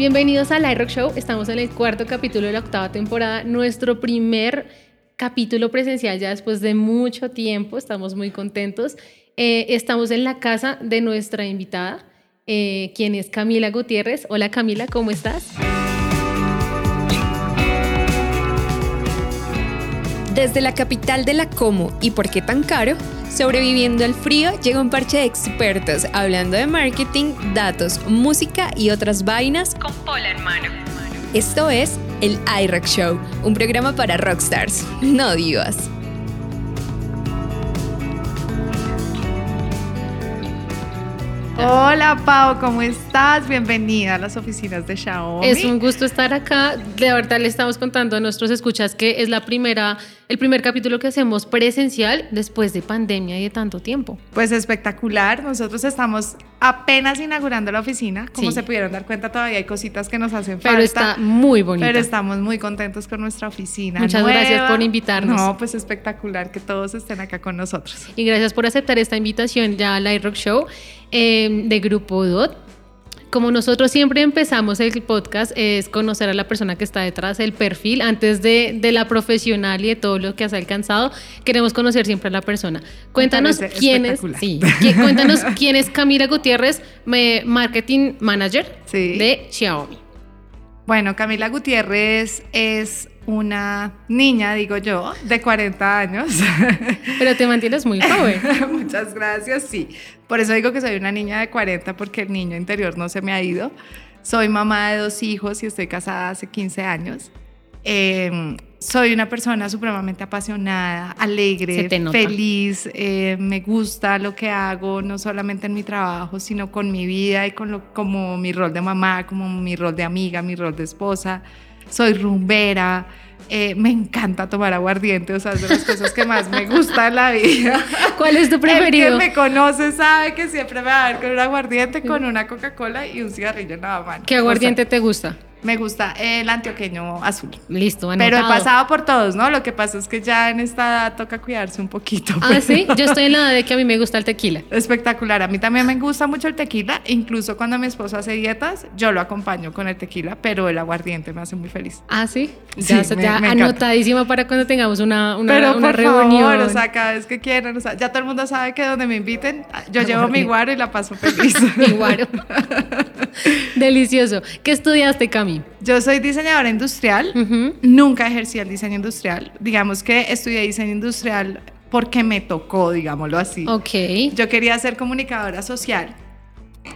Bienvenidos al iRock Show. Estamos en el cuarto capítulo de la octava temporada. Nuestro primer capítulo presencial ya después de mucho tiempo. Estamos muy contentos. Eh, estamos en la casa de nuestra invitada, eh, quien es Camila Gutiérrez. Hola Camila, ¿cómo estás? Desde la capital de la Como y por qué tan caro, sobreviviendo al frío, llega un parche de expertos hablando de marketing, datos, música y otras vainas con pola en mano. Esto es el iRock Show, un programa para rockstars, no divas. Hola Pau, ¿cómo estás? Bienvenida a las oficinas de Xiaomi. Es un gusto estar acá. De verdad le estamos contando a nuestros escuchas que es la primera, el primer capítulo que hacemos presencial después de pandemia y de tanto tiempo. Pues espectacular. Nosotros estamos apenas inaugurando la oficina. Como se pudieron dar cuenta, todavía hay cositas que nos hacen falta. Pero está muy bonita. Pero estamos muy contentos con nuestra oficina. Muchas gracias por invitarnos. No, pues espectacular que todos estén acá con nosotros. Y gracias por aceptar esta invitación ya al iRock Show. Em, de Grupo DOT. Como nosotros siempre empezamos el podcast, es conocer a la persona que está detrás del perfil, antes de, de la profesional y de todo lo que has alcanzado, queremos conocer siempre a la persona. Cuéntanos quién es, sí, cuéntanos quién es Camila Gutiérrez, Marketing Manager de Xiaomi. Bueno, Camila Gutiérrez es una niña, digo yo, de 40 años. Pero te mantienes muy joven. Muchas gracias, sí. Por eso digo que soy una niña de 40 porque el niño interior no se me ha ido. Soy mamá de dos hijos y estoy casada hace 15 años. Em, soy una persona supremamente apasionada, alegre, feliz, eh, me gusta lo que hago, no solamente en mi trabajo, sino con mi vida y con lo, como mi rol de mamá, como mi rol de amiga, mi rol de esposa soy rumbera, eh, me encanta tomar aguardiente, o sea, es de las cosas que más me gusta en la vida. ¿Cuál es tu preferido? El que me conoce sabe que siempre me va a ver con un aguardiente, con una Coca-Cola y un cigarrillo en la mano. ¿Qué aguardiente te gusta? Me gusta el antioqueño azul. Listo, anotado. Pero he pasado por todos, ¿no? Lo que pasa es que ya en esta edad toca cuidarse un poquito. Ah, sí. Yo estoy en la edad de que a mí me gusta el tequila. Espectacular. A mí también me gusta mucho el tequila. Incluso cuando mi esposo hace dietas, yo lo acompaño con el tequila, pero el aguardiente me hace muy feliz. Ah, sí. Ya, sí, ya anotadísima para cuando tengamos una, una, pero una por reunión. Favor, o sea, cada vez que quieran. O sea, ya todo el mundo sabe que donde me inviten, yo llevo mi guaro y la paso feliz. mi guaro. Delicioso. ¿Qué estudiaste, Cami? Yo soy diseñadora industrial, nunca ejercí el diseño industrial. Digamos que estudié diseño industrial porque me tocó, digámoslo así. Ok. Yo quería ser comunicadora social.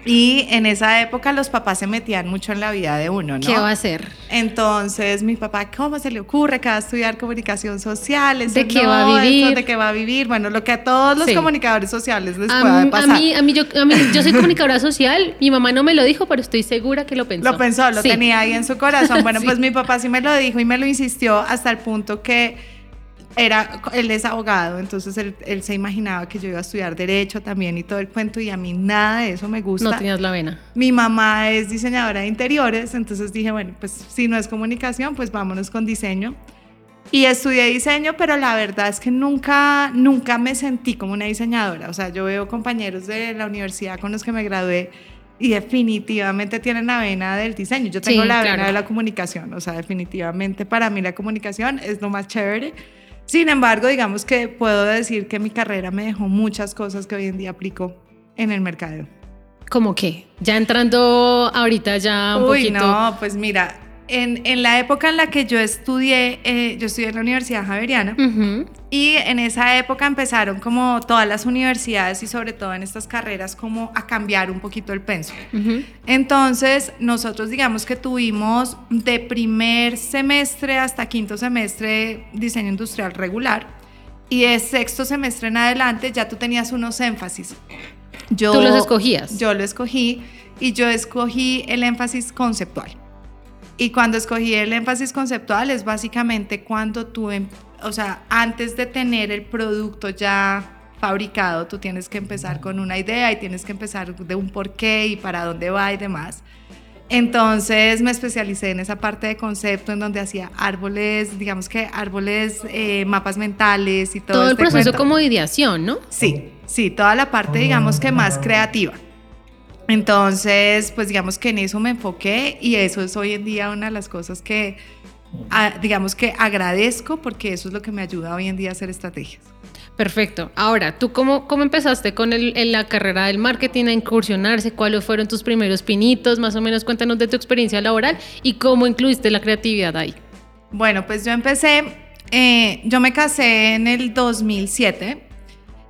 Y en esa época los papás se metían mucho en la vida de uno, ¿no? ¿Qué va a hacer? Entonces, mi papá, ¿cómo se le ocurre que va a estudiar comunicación social? ¿De qué va a vivir? ¿De qué va a vivir? Bueno, lo que a todos los comunicadores sociales les puede pasar. A mí, a mí, yo, a mí, yo soy comunicadora social, mi mamá no me lo dijo, pero estoy segura que lo pensó. Lo pensó, lo tenía ahí en su corazón. Bueno, pues mi papá sí me lo dijo y me lo insistió hasta el punto que era, él es abogado, entonces él, se imaginaba que yo iba a estudiar derecho también y todo el cuento y a mí nada de eso me gusta. No tenías la vena. Mi mamá es diseñadora de interiores, entonces dije, bueno, pues si no es comunicación, pues vámonos con diseño. Y estudié diseño, pero la verdad es que nunca, nunca me sentí como una diseñadora. O sea, yo veo compañeros de la universidad con los que me gradué y definitivamente tienen la vena del diseño. Yo tengo la vena de la comunicación. O sea, definitivamente para mí la comunicación es lo más chévere sin embargo, digamos que puedo decir que mi carrera me dejó muchas cosas que hoy en día aplico en el mercado. ¿Cómo qué? Ya entrando ahorita ya un Uy, no, pues mira, en, la época en la que yo estudié, eh, yo estudié en la Universidad Javeriana y en esa época empezaron como todas las universidades y sobre todo en estas carreras como a cambiar un poquito el penso. Entonces nosotros digamos que tuvimos de primer semestre hasta quinto semestre diseño industrial regular y de sexto semestre en adelante ya tú tenías unos énfasis. Yo, ¿Tú los escogías? Yo lo escogí y yo escogí el énfasis conceptual. Y cuando escogí el énfasis conceptual es básicamente cuando tú, em, o sea, antes de tener el producto ya fabricado, tú tienes que empezar con una idea y tienes que empezar de un porqué y para dónde va y demás. Entonces me especialicé en esa parte de concepto en donde hacía árboles, digamos que árboles, eh, mapas mentales y todo. Todo el este proceso como ideación, ¿no? Sí, sí, toda la parte digamos que más creativa. Entonces, pues digamos que en eso me enfoqué y eso es hoy en día una de las cosas que, digamos que agradezco porque eso es lo que me ayuda hoy en día a hacer estrategias. Perfecto. Ahora, ¿tú cómo, cómo empezaste con el, en la carrera del marketing a incursionarse? ¿Cuáles fueron tus primeros pinitos? Más o menos cuéntanos de tu experiencia laboral y cómo incluiste la creatividad ahí. Bueno, pues yo empecé, eh, yo me casé en el 2007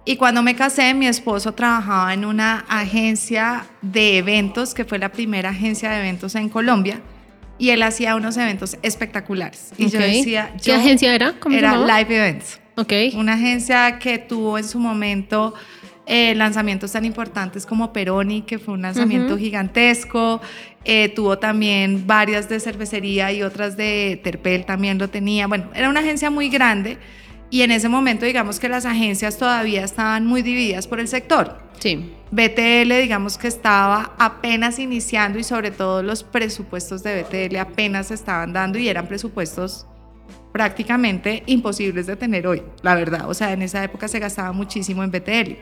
y cuando me casé mi esposo trabajaba en una agencia de eventos, que fue la primera agencia de eventos en Colombia. Y él hacía unos eventos espectaculares. Y yo decía... ¿Qué agencia era? ¿Cómo era Live Events. Ok. Una agencia que tuvo en su momento eh, lanzamientos tan importantes como Peroni, que fue un lanzamiento gigantesco. Eh, tuvo también varias de cervecería y otras de Terpel también lo tenía. Bueno, era una agencia muy grande y en ese momento digamos que las agencias todavía estaban muy divididas por el sector. Sí. BTL digamos que estaba apenas iniciando y sobre todo los presupuestos de BTL apenas se estaban dando y eran presupuestos prácticamente imposibles de tener hoy, la verdad. O sea, en esa época se gastaba muchísimo en BTL.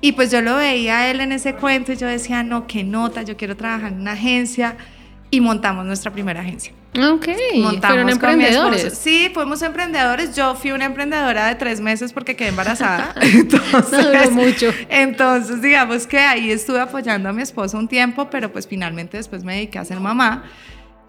Y pues yo lo veía a él en ese cuento y yo decía, no, qué nota, yo quiero trabajar en una agencia. Y montamos nuestra primera agencia. Ok, montamos fueron emprendedores. Sí, fuimos emprendedores. Yo fui una emprendedora de tres meses porque quedé embarazada. Entonces, no mucho. Entonces, digamos que ahí estuve apoyando a mi esposo un tiempo, pero pues finalmente después me dediqué a ser mamá.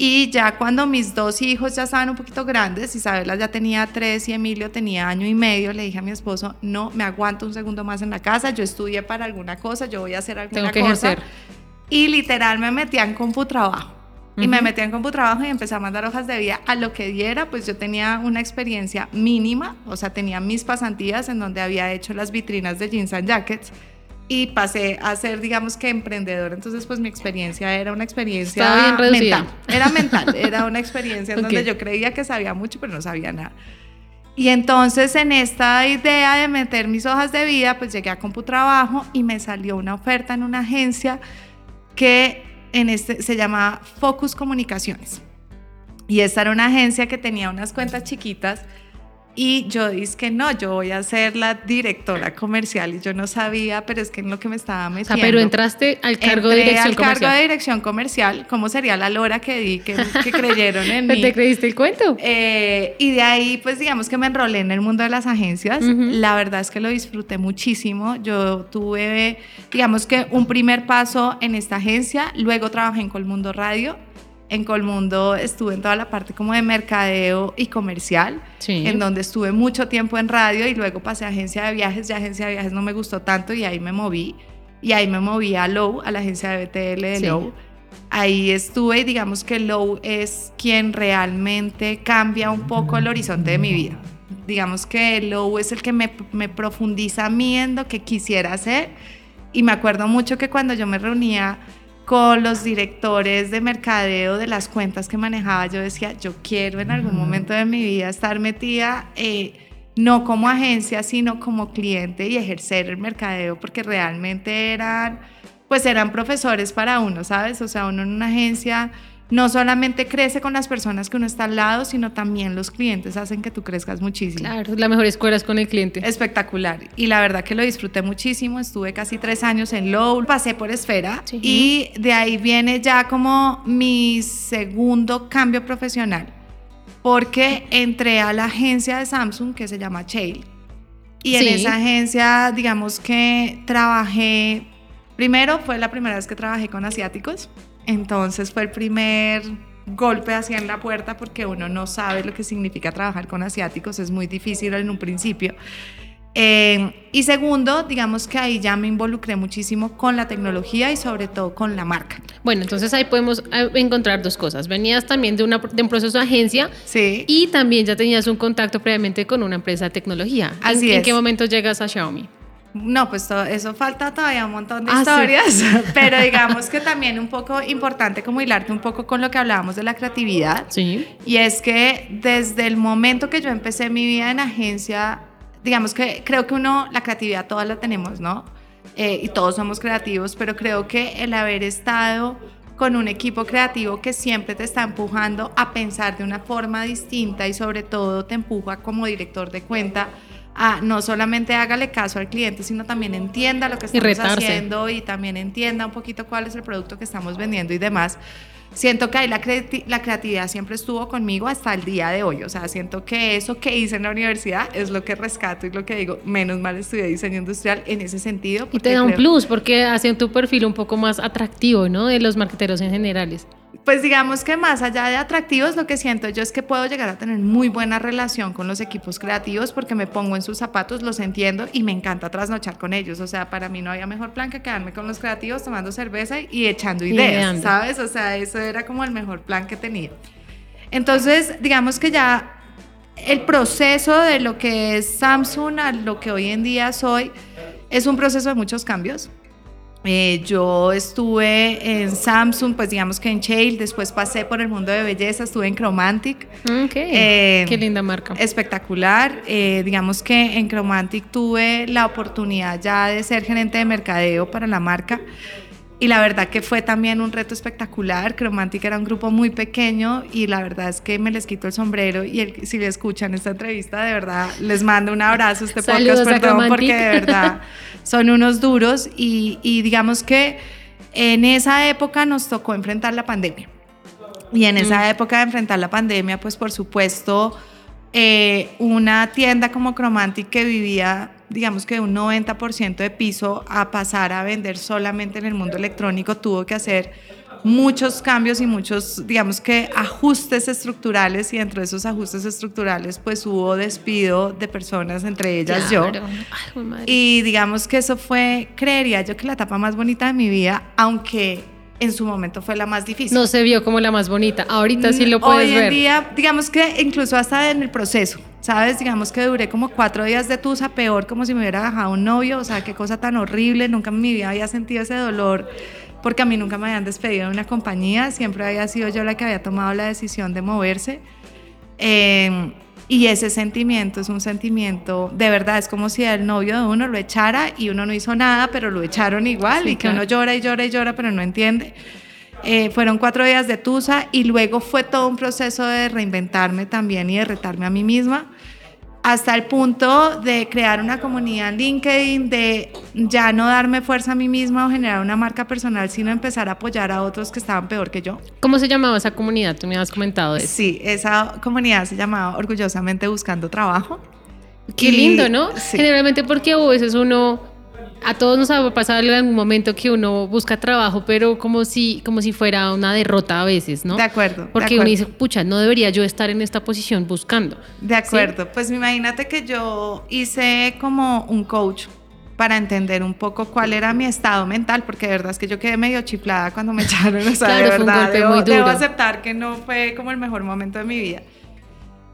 Y ya cuando mis dos hijos ya estaban un poquito grandes, Isabela ya tenía tres y Emilio tenía año y medio, le dije a mi esposo, no, me aguanto un segundo más en la casa, yo estudié para alguna cosa, yo voy a hacer alguna Tengo que cosa. Ejercer. Y literal me metía en CompuTrabajo. Y me metía en CompuTrabajo y empecé a mandar hojas de vida a lo que diera, pues yo tenía una experiencia mínima, o sea, tenía mis pasantías en donde había hecho las vitrinas de jeans and jackets y pasé a ser, digamos que emprendedor. Entonces, pues mi experiencia era una experiencia mental. Era mental, era una experiencia en donde yo creía que sabía mucho, pero no sabía nada. Y entonces en esta idea de meter mis hojas de vida, pues llegué a CompuTrabajo y me salió una oferta en una agencia que en este, se llamaba Focus Comunicaciones. Y esta era una agencia que tenía unas cuentas chiquitas y yo dije que no, yo voy a ser la directora comercial y yo no sabía, pero es que en lo que me estaba metiendo. Ah, pero entraste al cargo de dirección al comercial. cargo de dirección comercial, ¿cómo sería la lora que di, que, que creyeron en mí? ¿Te creíste el cuento? Eh, y de ahí, pues digamos que me enrolé en el mundo de las agencias. La verdad es que lo disfruté muchísimo. Yo tuve, digamos que un primer paso en esta agencia, luego trabajé en Colmundo Radio en Colmundo estuve en toda la parte como de mercadeo y comercial, en donde estuve mucho tiempo en radio y luego pasé a agencia de viajes, ya agencia de viajes no me gustó tanto y ahí me moví. Y ahí me moví a Low, a la agencia de BTL de Low. Ahí estuve y digamos que Low es quien realmente cambia un poco el horizonte de mi vida. Digamos que Low es el que me, me profundiza a mí en lo que quisiera hacer. Y me acuerdo mucho que cuando yo me reunía con los directores de mercadeo de las cuentas que manejaba, yo decía, yo quiero en algún momento de mi vida estar metida, eh, no como agencia, sino como cliente y ejercer el mercadeo, porque realmente eran, pues eran profesores para uno, ¿sabes? O sea, uno en una agencia no solamente crece con las personas que uno está al lado, sino también los clientes hacen que tú crezcas muchísimo. Claro, la mejor escuela es con el cliente. Espectacular. Y la verdad que lo disfruté muchísimo. Estuve casi tres años en Low, pasé por Esfera y de ahí viene ya como mi segundo cambio profesional. Porque entré a la agencia de Samsung que se llama Chale. Y en esa agencia, digamos que trabajé, primero fue la primera vez que trabajé con asiáticos. Entonces fue el primer golpe hacia en la puerta porque uno no sabe lo que significa trabajar con asiáticos, es muy difícil en un principio. Eh, y segundo, digamos que ahí ya me involucré muchísimo con la tecnología y sobre todo con la marca. Bueno, entonces ahí podemos eh, encontrar dos cosas. Venías también de, una, de un proceso de agencia sí. y también ya tenías un contacto previamente con una empresa de tecnología. Así ¿En, es. ¿En qué momento llegas a Xiaomi? No, pues todo, eso falta todavía un montón de ah, historias, sí. pero digamos que también un poco importante como hilarte un poco con lo que hablábamos de la creatividad. Sí. Y es que desde el momento que yo empecé mi vida en agencia, digamos que creo que uno, la creatividad todas la tenemos, ¿no? Eh, y todos somos creativos, pero creo que el haber estado con un equipo creativo que siempre te está empujando a pensar de una forma distinta y sobre todo te empuja como director de cuenta a no solamente hágale caso al cliente, sino también entienda lo que estamos haciendo y también entienda un poquito cuál es el producto que estamos vendiendo y demás siento que ahí la, la, creatividad siempre estuvo conmigo hasta el día de hoy. O sea, siento que eso que hice en la universidad es lo que rescato y lo que digo, menos mal estudié diseño industrial en ese sentido. Y te da un plus porque hace tu perfil un poco más atractivo, ¿no? De los marqueteros en generales. Pues digamos que más allá de atractivos, lo que siento yo es que puedo llegar a tener muy buena relación con los equipos creativos porque me pongo en sus zapatos, los entiendo y me encanta trasnochar con ellos. O sea, para mí no había mejor plan que quedarme con los creativos tomando cerveza y echando ideas, ¿sabes? O sea, eso era como el mejor plan que tenía. Entonces, digamos que ya el proceso de lo que es Samsung a lo que hoy en día soy es un proceso de muchos cambios eh, yo estuve en Samsung, pues digamos que en Shale, después pasé por el mundo de belleza, estuve en Chromantic. Eh, Qué linda marca. Espectacular. Eh, digamos que en Chromantic tuve la oportunidad ya de ser gerente de mercadeo para la marca. Y la verdad que fue también un reto espectacular. Chromantic era un grupo muy pequeño y la verdad es que me les quito el sombrero y el, si le escuchan esta entrevista, de verdad les mando un abrazo este podcast, perdón, porque de verdad son unos duros y, y digamos que en esa época nos tocó enfrentar la pandemia. Y en esa mm. época de enfrentar la pandemia, pues por supuesto, eh, una tienda como Chromantic que vivía digamos que un 90% de piso a pasar a vender solamente en el mundo electrónico, tuvo que hacer muchos cambios y muchos, digamos que ajustes estructurales y dentro de esos ajustes estructurales pues hubo despido de personas, entre ellas yo. y digamos que eso fue, creería yo que la etapa más bonita de mi vida, aunque en su momento fue la más difícil. No se vio como la más bonita, ahorita sí lo puedes ver. Hoy en día, digamos que incluso hasta en el proceso, ¿sabes? Digamos que duré como cuatro días de tusa, peor como si me hubiera dejado un novio, o sea, qué cosa tan horrible, nunca en mi vida había sentido ese dolor, porque a mí nunca me habían despedido de una compañía, siempre había sido yo la que había tomado la decisión de moverse. Eh, y ese sentimiento es un sentimiento, de verdad, es como si el novio de uno lo echara y uno no hizo nada, pero lo echaron igual y que uno llora y llora y llora, pero no entiende. Eh, fueron cuatro días de Tusa y luego fue todo un proceso de reinventarme también y de retarme a mí misma hasta el punto de crear una comunidad en LinkedIn, de ya no darme fuerza a mí misma o generar una marca personal, sino empezar a apoyar a otros que estaban peor que yo. ¿Cómo se llamaba esa comunidad? Tú me habías comentado eso. Sí, esa comunidad se llamaba Orgullosamente Buscando Trabajo. Qué lindo, ¿no? Generalmente porque a veces uno a todos nos ha pasado en algún momento que uno busca trabajo, pero como si, como si fuera una derrota a veces, ¿no? De acuerdo. Porque uno dice, pucha, no debería yo estar en esta posición buscando. De acuerdo. Pues imagínate que yo hice como un coach para entender un poco cuál era mi estado mental, porque de verdad es que yo quedé medio chiflada cuando me echaron, o sea, de verdad, debo, debo aceptar que no fue como el mejor momento de mi vida.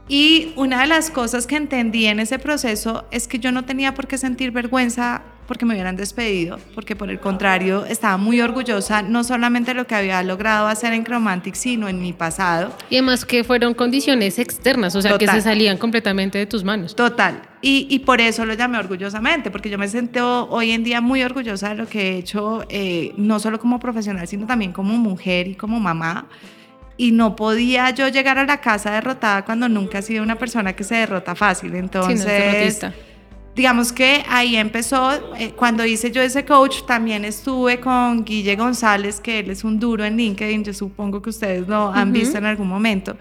Y una de las cosas que entendí en ese proceso es que yo no tenía por qué sentir vergüenza porque me hubieran despedido, porque por el contrario estaba muy orgullosa no solamente de lo que había logrado hacer en Chromantic, sino en mi pasado. Y además que fueron condiciones externas, o sea, que se salían completamente de tus manos. Total. Y, y, por eso lo llamé orgullosamente, porque yo me siento hoy en día muy orgullosa de lo que he hecho, eh, no solo como profesional, sino también como mujer y como mamá. Y no podía yo llegar a la casa derrotada cuando nunca he sido una persona que se derrota fácil. Entonces, digamos que ahí empezó, eh, cuando hice yo ese coach, también estuve con Guille González, que él es un duro en LinkedIn, yo supongo que ustedes lo han visto en algún momento.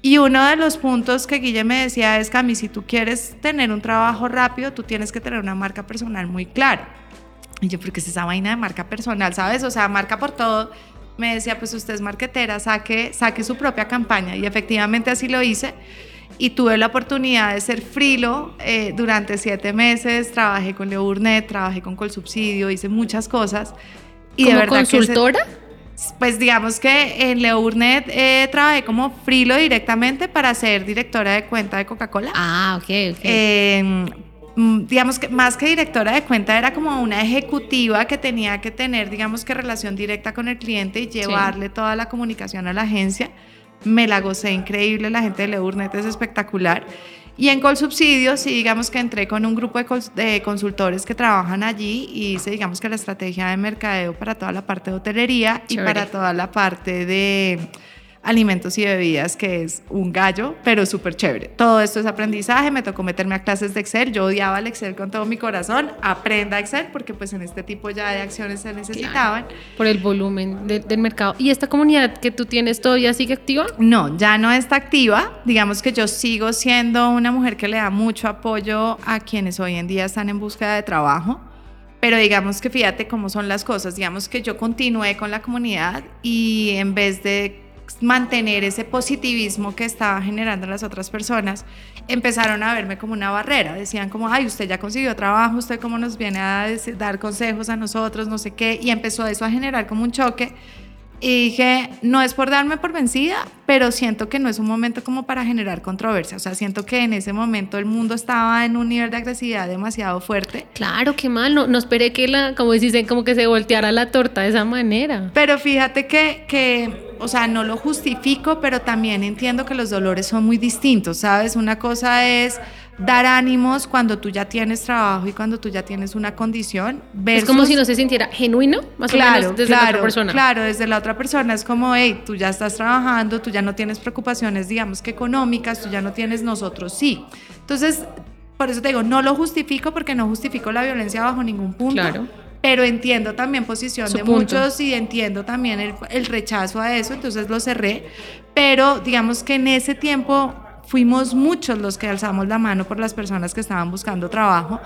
Y uno de los puntos que Guille me decía es, Cami, si tú quieres tener un trabajo rápido, tú tienes que tener una marca personal muy clara. Y yo, porque es esa vaina de marca personal, ¿sabes? O sea, marca por todo. Me decía, pues usted es marquetera, saque, saque su propia campaña. Y efectivamente así lo hice y tuve la oportunidad de ser frilo eh, durante siete meses, trabajé con Leo Burnett, trabajé con Colsubsidio, hice muchas cosas. Y ¿Como de verdad consultora? pues digamos que en Leo Burnett eh, trabajé como frilo directamente para ser directora de cuenta de Coca-Cola. Ah, ok, ok. Mm, digamos que más que directora de cuenta era como una ejecutiva que tenía que tener, digamos que relación directa con el cliente y llevarle toda la comunicación a la agencia me la gocé increíble, la gente de Leurnet es espectacular. Y en Colsubsidio, sí, digamos que entré con un grupo de, consultores que trabajan allí y hice, digamos que la estrategia de mercadeo para toda la parte de hotelería y para toda la parte de alimentos y bebidas, que es un gallo, pero súper chévere. Todo esto es aprendizaje, me tocó meterme a clases de Excel, yo odiaba el Excel con todo mi corazón, aprenda Excel porque pues en este tipo ya de acciones se necesitaban. por el volumen del mercado. ¿Y esta comunidad que tú tienes todavía sigue activa? No, ya no está activa. Digamos que yo sigo siendo una mujer que le da mucho apoyo a quienes hoy en día están en búsqueda de trabajo. Pero digamos que fíjate cómo son las cosas. Digamos que yo continué con la comunidad y en vez de mantener ese positivismo que estaba generando las otras personas, empezaron a verme como una barrera. Decían como, ay, usted ya consiguió trabajo, usted cómo nos viene a dar consejos a nosotros, no sé qué. Y empezó eso a generar como un choque y dije, no es por darme por vencida, pero siento que no es un momento como para generar controversia. O sea, siento que en ese momento el mundo estaba en un nivel de agresividad demasiado fuerte. Claro, qué mal. No, no esperé que la, como dicen, como que se volteara la torta de esa manera. Pero fíjate que, que, o sea, no lo justifico, pero también entiendo que los dolores son muy distintos, ¿sabes? Una cosa es dar ánimos cuando tú ya tienes trabajo y cuando tú ya tienes una condición. Es como si no se sintiera genuino, más claro, o menos, desde la otra persona. Claro, desde la otra persona es como, hey, tú ya estás trabajando, tú ya no tienes preocupaciones, digamos que económicas, tú ya no tienes nosotros, sí. Entonces, por eso te digo, no lo justifico porque no justifico la violencia bajo ningún punto. Claro. Pero entiendo también posición de muchos y entiendo también el, el rechazo a eso, entonces lo cerré. Pero digamos que en ese tiempo fuimos muchos los que alzamos la mano por las personas que estaban buscando trabajo,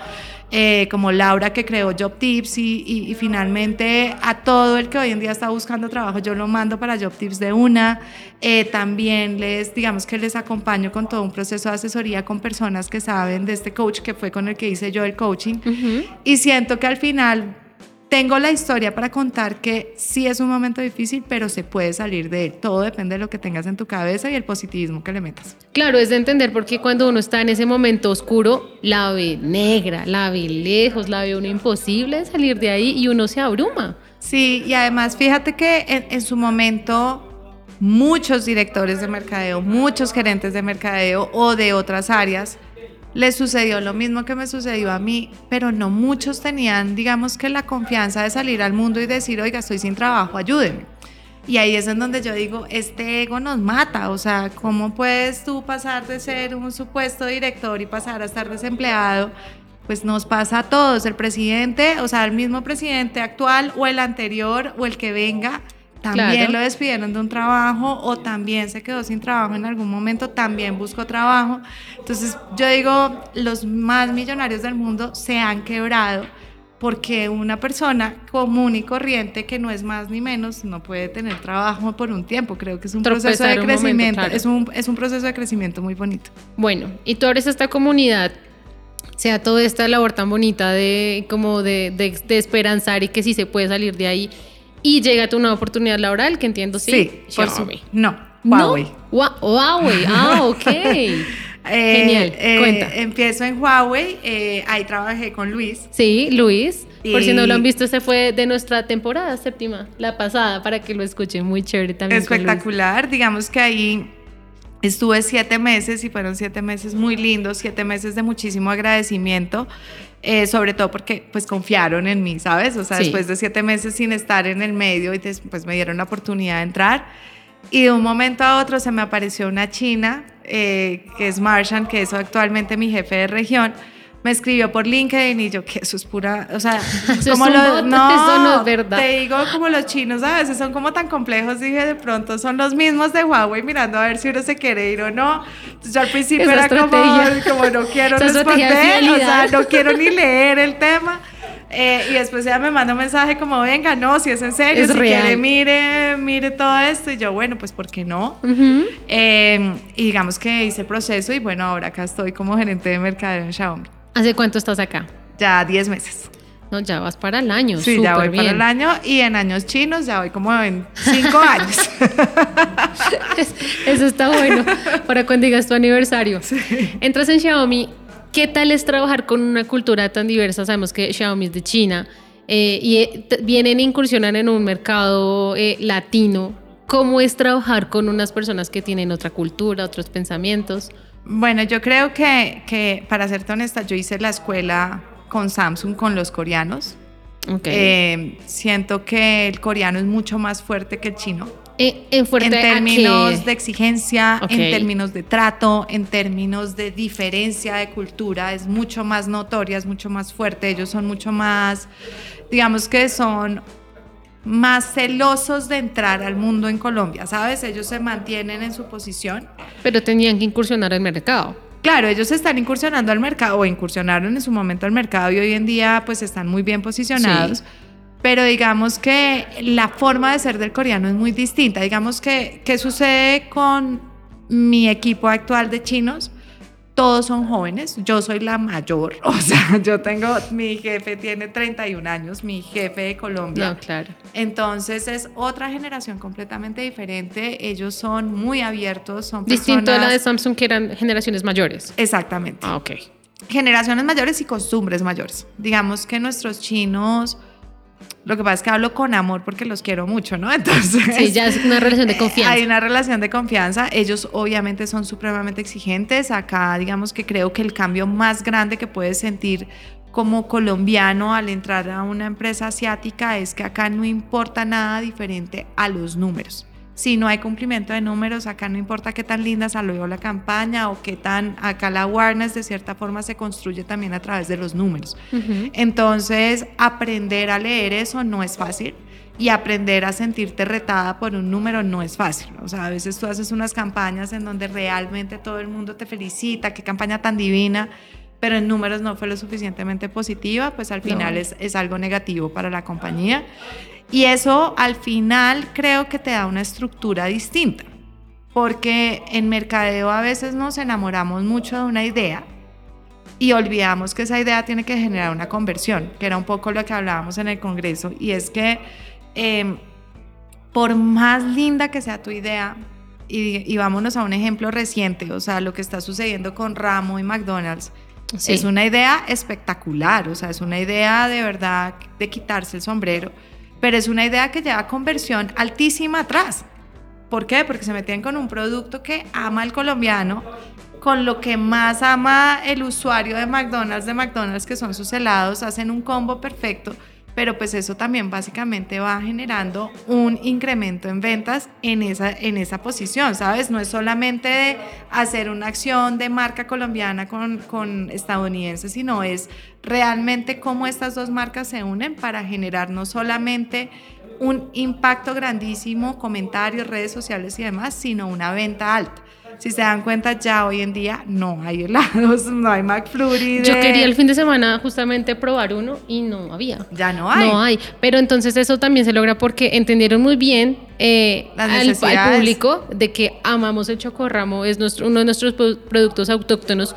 eh, como Laura que creó Job Tips y, finalmente a todo el que hoy en día está buscando trabajo yo lo mando para Job Tips de una. Eh, también les, digamos que les acompaño con todo un proceso de asesoría con personas que saben de este coach que fue con el que hice yo el coaching. Y siento que al final tengo la historia para contar que sí es un momento difícil, pero se puede salir de él. Todo depende de lo que tengas en tu cabeza y el positivismo que le metas. Claro, es de entender porque cuando uno está en ese momento oscuro, la ve negra, la ve lejos, la ve uno imposible de salir de ahí y uno se abruma. Sí, y además fíjate que en, en su momento muchos directores de mercadeo, muchos gerentes de mercadeo o de otras áreas, le sucedió lo mismo que me sucedió a mí, pero no muchos tenían, digamos que la confianza de salir al mundo y decir, oiga, estoy sin trabajo, ayúdenme. Y ahí es en donde yo digo, este ego nos mata, o sea, ¿cómo puedes tú pasar de ser un supuesto director y pasar a estar desempleado? Pues nos pasa a todos, el presidente, o sea, el mismo presidente actual o el anterior o el que venga, también lo despidieron de un trabajo o también se quedó sin trabajo en algún momento, también buscó trabajo. Entonces yo digo, los más millonarios del mundo se han quebrado porque una persona común y corriente que no es más ni menos no puede tener trabajo por un tiempo. Creo que es un proceso de crecimiento, es, un, es un proceso de crecimiento muy bonito. Bueno, y tú abres esta comunidad sea toda esta labor tan bonita de como de, de, de esperanzar y que sí se puede salir de ahí y llega tu nueva oportunidad laboral, que entiendo sí. Sí, por Xiaomi. No, Huawei. No, Huawei, ah, ok. Eh, Genial, eh, cuenta. Empiezo en Huawei, eh, ahí trabajé con Luis. Sí, Luis. Por si no lo han visto, ese fue de nuestra temporada séptima, la pasada, para que lo escuchen, muy chévere también. Espectacular, digamos que ahí estuve siete meses y fueron siete meses muy lindos, siete meses de muchísimo agradecimiento. Eh, sobre todo porque pues confiaron en mí, ¿sabes? O sea, después de siete meses sin estar en el medio y pues me dieron la oportunidad de entrar y de un momento a otro se me apareció una china eh, que es Marshan, que es actualmente mi jefe de región me escribió por LinkedIn y yo que eso es pura, o sea, como lo, no, eso no es verdad. Te digo como los chinos a veces son como tan complejos, dije de pronto son los mismos de Huawei mirando a ver si uno se quiere ir o no. Entonces yo al principio era como, como, no quiero responder, o sea, no quiero ni leer el tema. Eh, y después ella me manda un mensaje como, venga, no, si es en serio, si quiere, mire, mire todo esto. Y yo, bueno, pues, ¿por qué no? Em, y digamos que hice proceso y bueno, ahora acá estoy como gerente de mercadeo en Xiaomi. ¿Hace cuánto estás acá? Ya 10 meses. No, ya vas para el año. Sí, ya voy para el año y en años chinos ya voy como en 5 años. Eso está bueno para cuando digas tu aniversario. Entras en Xiaomi. ¿Qué tal es trabajar con una cultura tan diversa? Sabemos que Xiaomi es de China eh, y eh, vienen a incursionar en un mercado eh, latino. ¿Cómo es trabajar con unas personas que tienen otra cultura, otros pensamientos? Bueno, yo creo que, que, para serte honesta, yo hice la escuela con Samsung, con los coreanos. Okay. Eh, siento que el coreano es mucho más fuerte que el chino. Eh, en, fuerte en términos de exigencia, en términos de trato, en términos de diferencia de cultura, es mucho más notoria, es mucho más fuerte. Ellos son mucho más, digamos que son más celosos de entrar al mundo en Colombia, ¿sabes? Ellos se mantienen en su posición. Pero tenían que incursionar el mercado. Claro, ellos están incursionando al mercado o incursionaron en su momento al mercado y hoy en día pues están muy bien posicionados. Sí. Pero digamos que la forma de ser del coreano es muy distinta. Digamos que, ¿qué sucede con mi equipo actual de chinos? Todos son jóvenes, yo soy la mayor, o sea, yo tengo, mi jefe tiene 31 años, mi jefe de Colombia. No, claro. Entonces es otra generación completamente diferente, ellos son muy abiertos, son Distinto a la de Samsung, que eran generaciones mayores. Exactamente. Ah, ok. generaciones mayores y costumbres mayores. Digamos que nuestros chinos, lo que pasa es que hablo con amor porque los quiero mucho, ¿no? Entonces, Sí, ya es una relación de confianza. hay una relación de confianza. Ellos obviamente son supremamente exigentes. Acá, digamos que creo que el cambio más grande que puedes sentir como colombiano al entrar a una empresa asiática es que acá no importa nada diferente a los números. Si no hay cumplimiento de números, acá no importa qué tan linda salió la campaña o qué tan, acá la awareness de cierta forma se construye también a través de los números. Entonces, aprender a leer eso no es fácil y aprender a sentirte retada por un número no es fácil. O sea, a veces tú haces unas campañas en donde realmente todo el mundo te felicita, qué campaña tan divina, pero en números no fue lo suficientemente positiva, pues al final No. es, es algo negativo para la compañía. Y eso al final creo que te da una estructura distinta, porque en mercadeo a veces nos enamoramos mucho de una idea y olvidamos que esa idea tiene que generar una conversión, que era un poco lo que hablábamos en el Congreso, y es que eh, por más linda que sea tu idea, y, y vámonos a un ejemplo reciente, o sea, lo que está sucediendo con Ramo y McDonald's, Es una idea espectacular, o sea, es una idea de verdad de quitarse el sombrero, pero es una idea que lleva conversión altísima atrás. ¿Por qué? Porque se metían con un producto que ama el colombiano, con lo que más ama el usuario de McDonald's, de McDonald's, que son sus helados, hacen un combo perfecto, pero pues eso también básicamente va generando un incremento en ventas en esa, en esa posición, ¿sabes? No es solamente de hacer una acción de marca colombiana con, con estadounidenses, sino es realmente cómo estas dos marcas se unen para generar no solamente un impacto grandísimo, comentarios, redes sociales y demás, sino una venta alta. Si se dan cuenta, ya hoy en día no hay helados, no hay McFlurry. Yo quería el fin de semana justamente probar uno y no había. Ya no hay. No hay. Pero entonces eso también se logra porque entendieron muy bien eh, al, público de que amamos el chocorramo, es nuestro, uno de nuestros pro- productos autóctonos.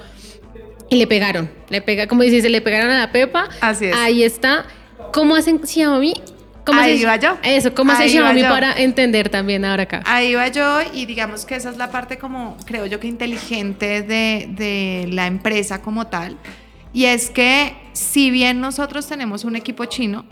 Y le pegaron. Le pega, como dices, le pegaron a la pepa. Así es. Ahí está. ¿Cómo hacen Xiaomi? ¿Cómo Ahí hace- iba yo. Eso, ¿cómo Ahí Xiaomi yo. para entender también ahora acá? Ahí va yo y digamos que esa es la parte como, creo yo que inteligente de, de la empresa como tal. Y es que si bien nosotros tenemos un equipo chino,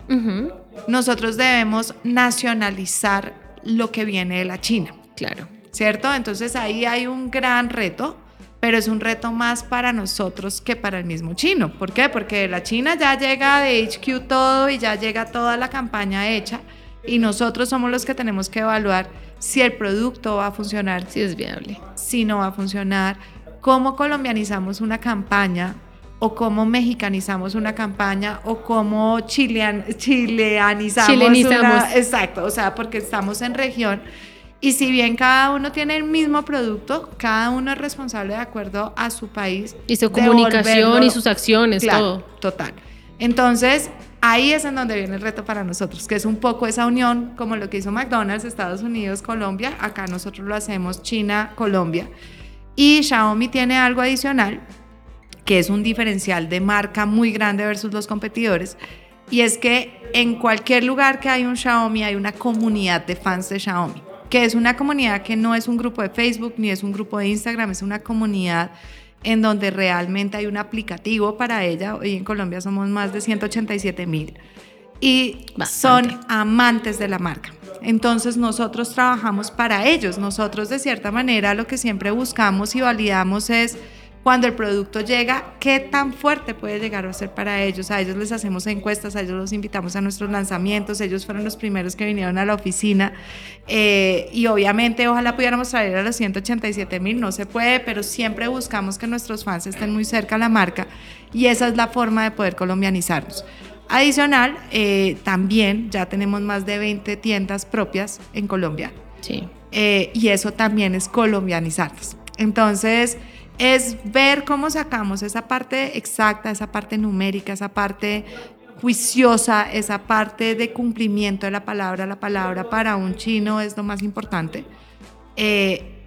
nosotros debemos nacionalizar lo que viene de la China, Claro. ¿cierto? Entonces ahí hay un gran reto, pero es un reto más para nosotros que para el mismo chino. ¿Por qué? Porque la China ya llega de HQ todo y ya llega toda la campaña hecha y nosotros somos los que tenemos que evaluar si el producto va a funcionar, Sí es viable. si no va a funcionar, cómo colombianizamos una campaña o cómo mexicanizamos una campaña o cómo chilean, chileanizamos Chilenizamos. una- exacto, o sea, porque estamos en región y si bien cada uno tiene el mismo producto, cada uno es responsable de acuerdo a su país. Y su comunicación y sus acciones, Claro, todo. total. Entonces, ahí es en donde viene el reto para nosotros, que es un poco esa unión, como lo que hizo McDonald's, Estados Unidos, Colombia. Acá nosotros lo hacemos China, Colombia. Y Xiaomi tiene algo adicional, que es un diferencial de marca muy grande versus los competidores. Y es que en cualquier lugar que hay un Xiaomi hay una comunidad de fans de Xiaomi, que es una comunidad que no es un grupo de Facebook ni es un grupo de Instagram, es una comunidad en donde realmente hay un aplicativo para ella. Hoy en Colombia somos más de 187 mil. Y Bastante. son amantes de la marca. Entonces nosotros trabajamos para ellos. Nosotros de cierta manera lo que siempre buscamos y validamos es cuando el producto llega, qué tan fuerte puede llegar a ser para ellos. A ellos les hacemos encuestas, a ellos los invitamos a nuestros lanzamientos, ellos fueron los primeros que vinieron a la oficina eh, y obviamente ojalá pudiéramos traer a los 187 mil, no se puede, pero siempre buscamos que nuestros fans estén muy cerca a la marca y esa es la forma de poder colombianizarnos. Adicional, eh, también ya tenemos más de 20 tiendas propias en Colombia. Sí. Eh, y eso también es colombianizarnos. Entonces, es ver cómo sacamos esa parte exacta, esa parte numérica, esa parte juiciosa, esa parte de cumplimiento de la palabra. La palabra para un chino es lo más importante. Eh,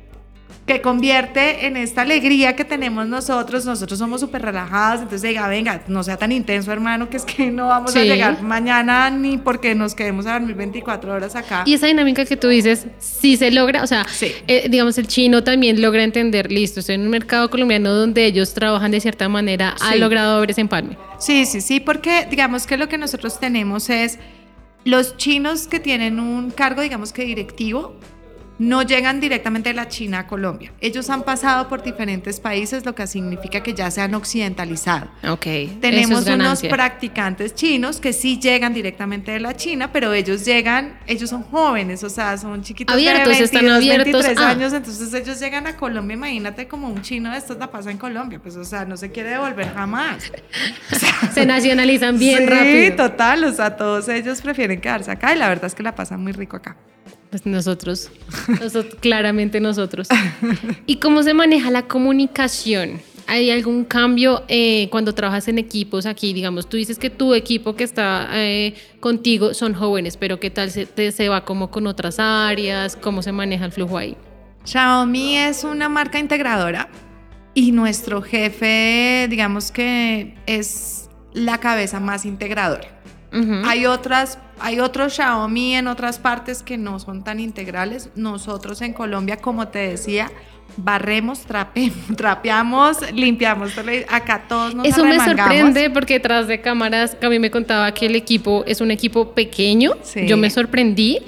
que convierte en esta alegría que tenemos nosotros. Nosotros somos súper relajados, entonces diga, venga, no sea tan intenso, hermano, que es que no vamos a llegar mañana ni porque nos quedemos a dormir 24 horas acá. Y esa dinámica que tú dices, sí se logra, o sea, eh, digamos, el chino también logra entender, listo, estoy en un mercado colombiano donde ellos trabajan de cierta manera, ha logrado ver ese empalme. Sí, sí, sí, porque digamos que lo que nosotros tenemos es los chinos que tienen un cargo, digamos que directivo, no llegan directamente de la China a Colombia. Ellos han pasado por diferentes países, lo que significa que ya se han occidentalizado. Ok. Tenemos unos practicantes chinos que sí llegan directamente de la China, pero ellos llegan, ellos son jóvenes, o sea, son chiquitos abiertos, de 22, están abiertos. 23 ah. años, entonces ellos llegan a Colombia, imagínate como un chino de estos la pasa en Colombia, pues o sea, no se quiere devolver jamás. se nacionalizan bien rápido. Sí, total, o sea, todos ellos prefieren quedarse acá y la verdad es que la pasan muy rico acá. Pues nosotros, claramente nosotros. ¿Y cómo se maneja la comunicación? ¿Hay algún cambio eh, cuando trabajas en equipos aquí? Digamos, tú dices que tu equipo que está eh, contigo son jóvenes, pero ¿qué tal se, se va como con otras áreas? ¿Cómo se maneja el flujo ahí? Xiaomi es una marca integradora y nuestro jefe, digamos que es la cabeza más integradora. Hay otras, hay otros Xiaomi en otras partes que no son tan integrales. Nosotros en Colombia, como te decía, barremos, trapeamos, limpiamos. Acá todos nos Eso me sorprende porque detrás de cámaras, a mí me contaba que el equipo es un equipo pequeño. Yo me sorprendí,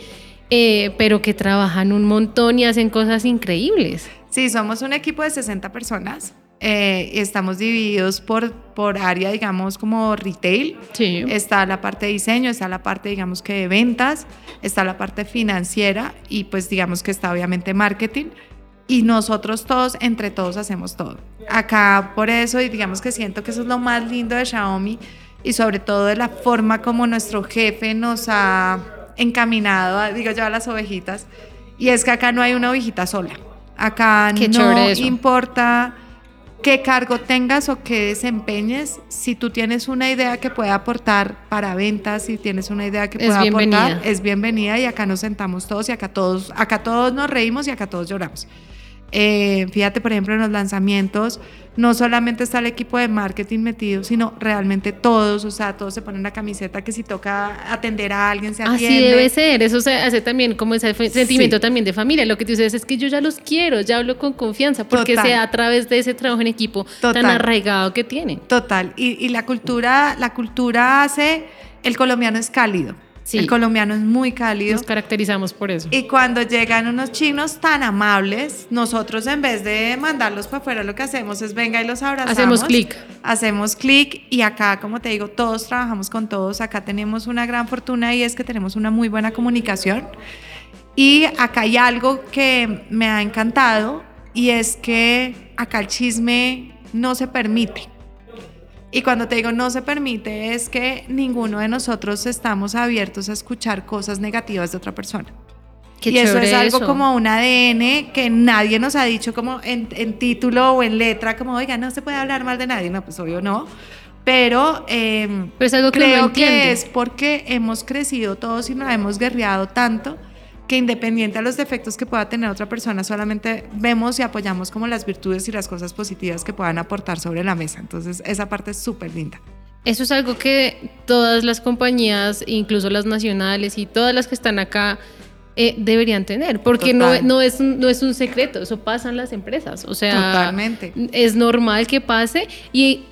eh, pero que trabajan un montón y hacen cosas increíbles. Sí, somos un equipo de 60 personas. Eh, estamos divididos por, por área, digamos, como retail. Sí. Está la parte de diseño, está la parte, digamos, que de ventas, está la parte financiera y pues digamos que está obviamente marketing. Y nosotros todos, entre todos, hacemos todo. Acá por eso, y digamos que siento que eso es lo más lindo de Xiaomi y sobre todo de la forma como nuestro jefe nos ha encaminado, digo yo, a las ovejitas. Y es que acá no hay una ovejita sola. Acá no importa qué cargo tengas o qué desempeñes, si tú tienes una idea que pueda aportar para ventas, si tienes una idea que pueda aportar, es bienvenida y acá nos sentamos todos y acá todos, acá todos nos reímos y acá todos lloramos. Eh, fíjate, por ejemplo, en los lanzamientos, no solamente está el equipo de marketing metido, sino realmente todos, o sea, todos se ponen la camiseta que si toca atender a alguien se atiende. Así debe ser, eso se hace también como ese sentimiento también de familia. Lo que tú dices es que yo ya los quiero, ya hablo con confianza, porque sea a través de ese trabajo en equipo tan arraigado que tienen. Total, y, y la cultura, la cultura hace, el colombiano es cálido. El colombiano es muy cálido. Nos caracterizamos por eso. Y cuando llegan unos chinos tan amables, nosotros en vez de mandarlos para afuera, lo que hacemos es venga y los abrazamos. Hacemos clic. Hacemos clic y acá, como te digo, todos trabajamos con todos. Acá tenemos una gran fortuna y es que tenemos una muy buena comunicación. Y acá hay algo que me ha encantado y es que acá el chisme no se permite. Y cuando te digo no se permite es que ninguno de nosotros estamos abiertos a escuchar cosas negativas de otra persona. y eso es algo como un ADN que nadie nos ha dicho como en, título o en letra, como, oiga, no se puede hablar mal de nadie. No, pues obvio no. Pero, em, es algo que creo que es porque hemos crecido todos y nos hemos guerreado tanto que independiente a los defectos que pueda tener otra persona, solamente vemos y apoyamos como las virtudes y las cosas positivas que puedan aportar sobre la mesa. Entonces, esa parte es súper linda. Eso es algo que todas las compañías, incluso las nacionales y todas las que están acá, eh, deberían tener, porque no, no, es, no es un secreto, eso pasa en las empresas. O sea, Totalmente. es normal que pase y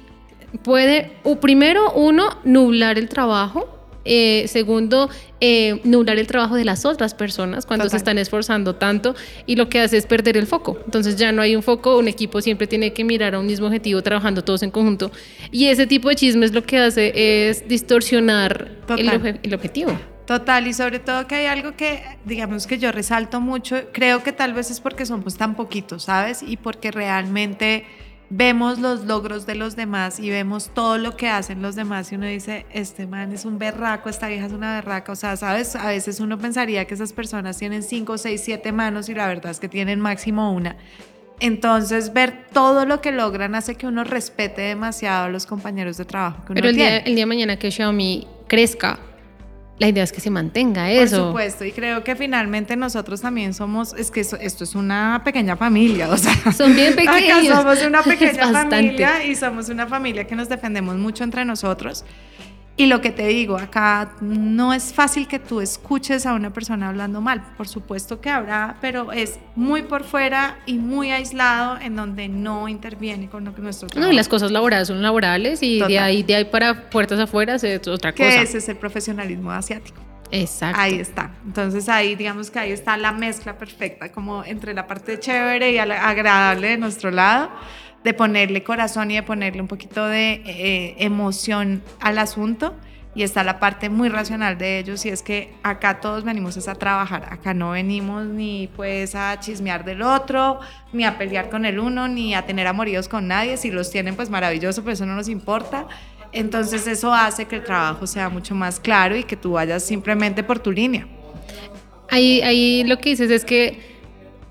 puede, o primero, uno, nublar el trabajo Eh, segundo, eh, nublar el trabajo de las otras personas cuando se Total. están esforzando tanto y lo que hace es perder el foco. Entonces ya no hay un foco, un equipo siempre tiene que mirar a un mismo objetivo trabajando todos en conjunto. Y ese tipo de chismes lo que hace es distorsionar el, obje- el objetivo. Total, y sobre todo que hay algo que, digamos que yo resalto mucho, creo que tal vez es porque somos tan poquitos, ¿sabes? Y porque realmente vemos los logros de los demás y vemos todo lo que hacen los demás y uno dice, este man es un berraco, esta vieja es una berraca, o sea, ¿sabes? A veces uno pensaría que esas personas tienen cinco, seis, siete manos y la verdad es que tienen máximo una. Entonces, ver todo lo que logran hace que uno respete demasiado a los compañeros de trabajo que uno Pero el día, tiene. el día de mañana que Xiaomi crezca, la idea es que se mantenga eso. Por supuesto, y creo que finalmente nosotros también somos, es que eso- esto es una pequeña familia, o sea, Son bien pequeños. acá somos una pequeña familia y somos una familia que nos defendemos mucho entre nosotros. Y lo que te digo, acá no es fácil que tú escuches a una persona hablando mal. Por supuesto que habrá, pero es muy por fuera y muy aislado en donde no interviene con lo que nuestro No, trabajo. y las cosas laborales son laborales y de ahí, de ahí para puertas afuera es otra que cosa. ese es el profesionalismo asiático. Exacto. Ahí está. Entonces ahí digamos que ahí está la mezcla perfecta, como entre la parte chévere y agradable de nuestro lado, de ponerle corazón y de ponerle un poquito de eh, emoción al asunto. Y está la parte muy racional de ellos y es que acá todos venimos es a trabajar, acá no venimos ni pues a chismear del otro, ni a pelear con el uno, ni a tener amoríos con nadie, si los tienen pues maravilloso, pero eso no nos importa. Entonces eso hace que el trabajo sea mucho más claro y que tú vayas simplemente por tu línea. Ahí, ahí lo que dices es que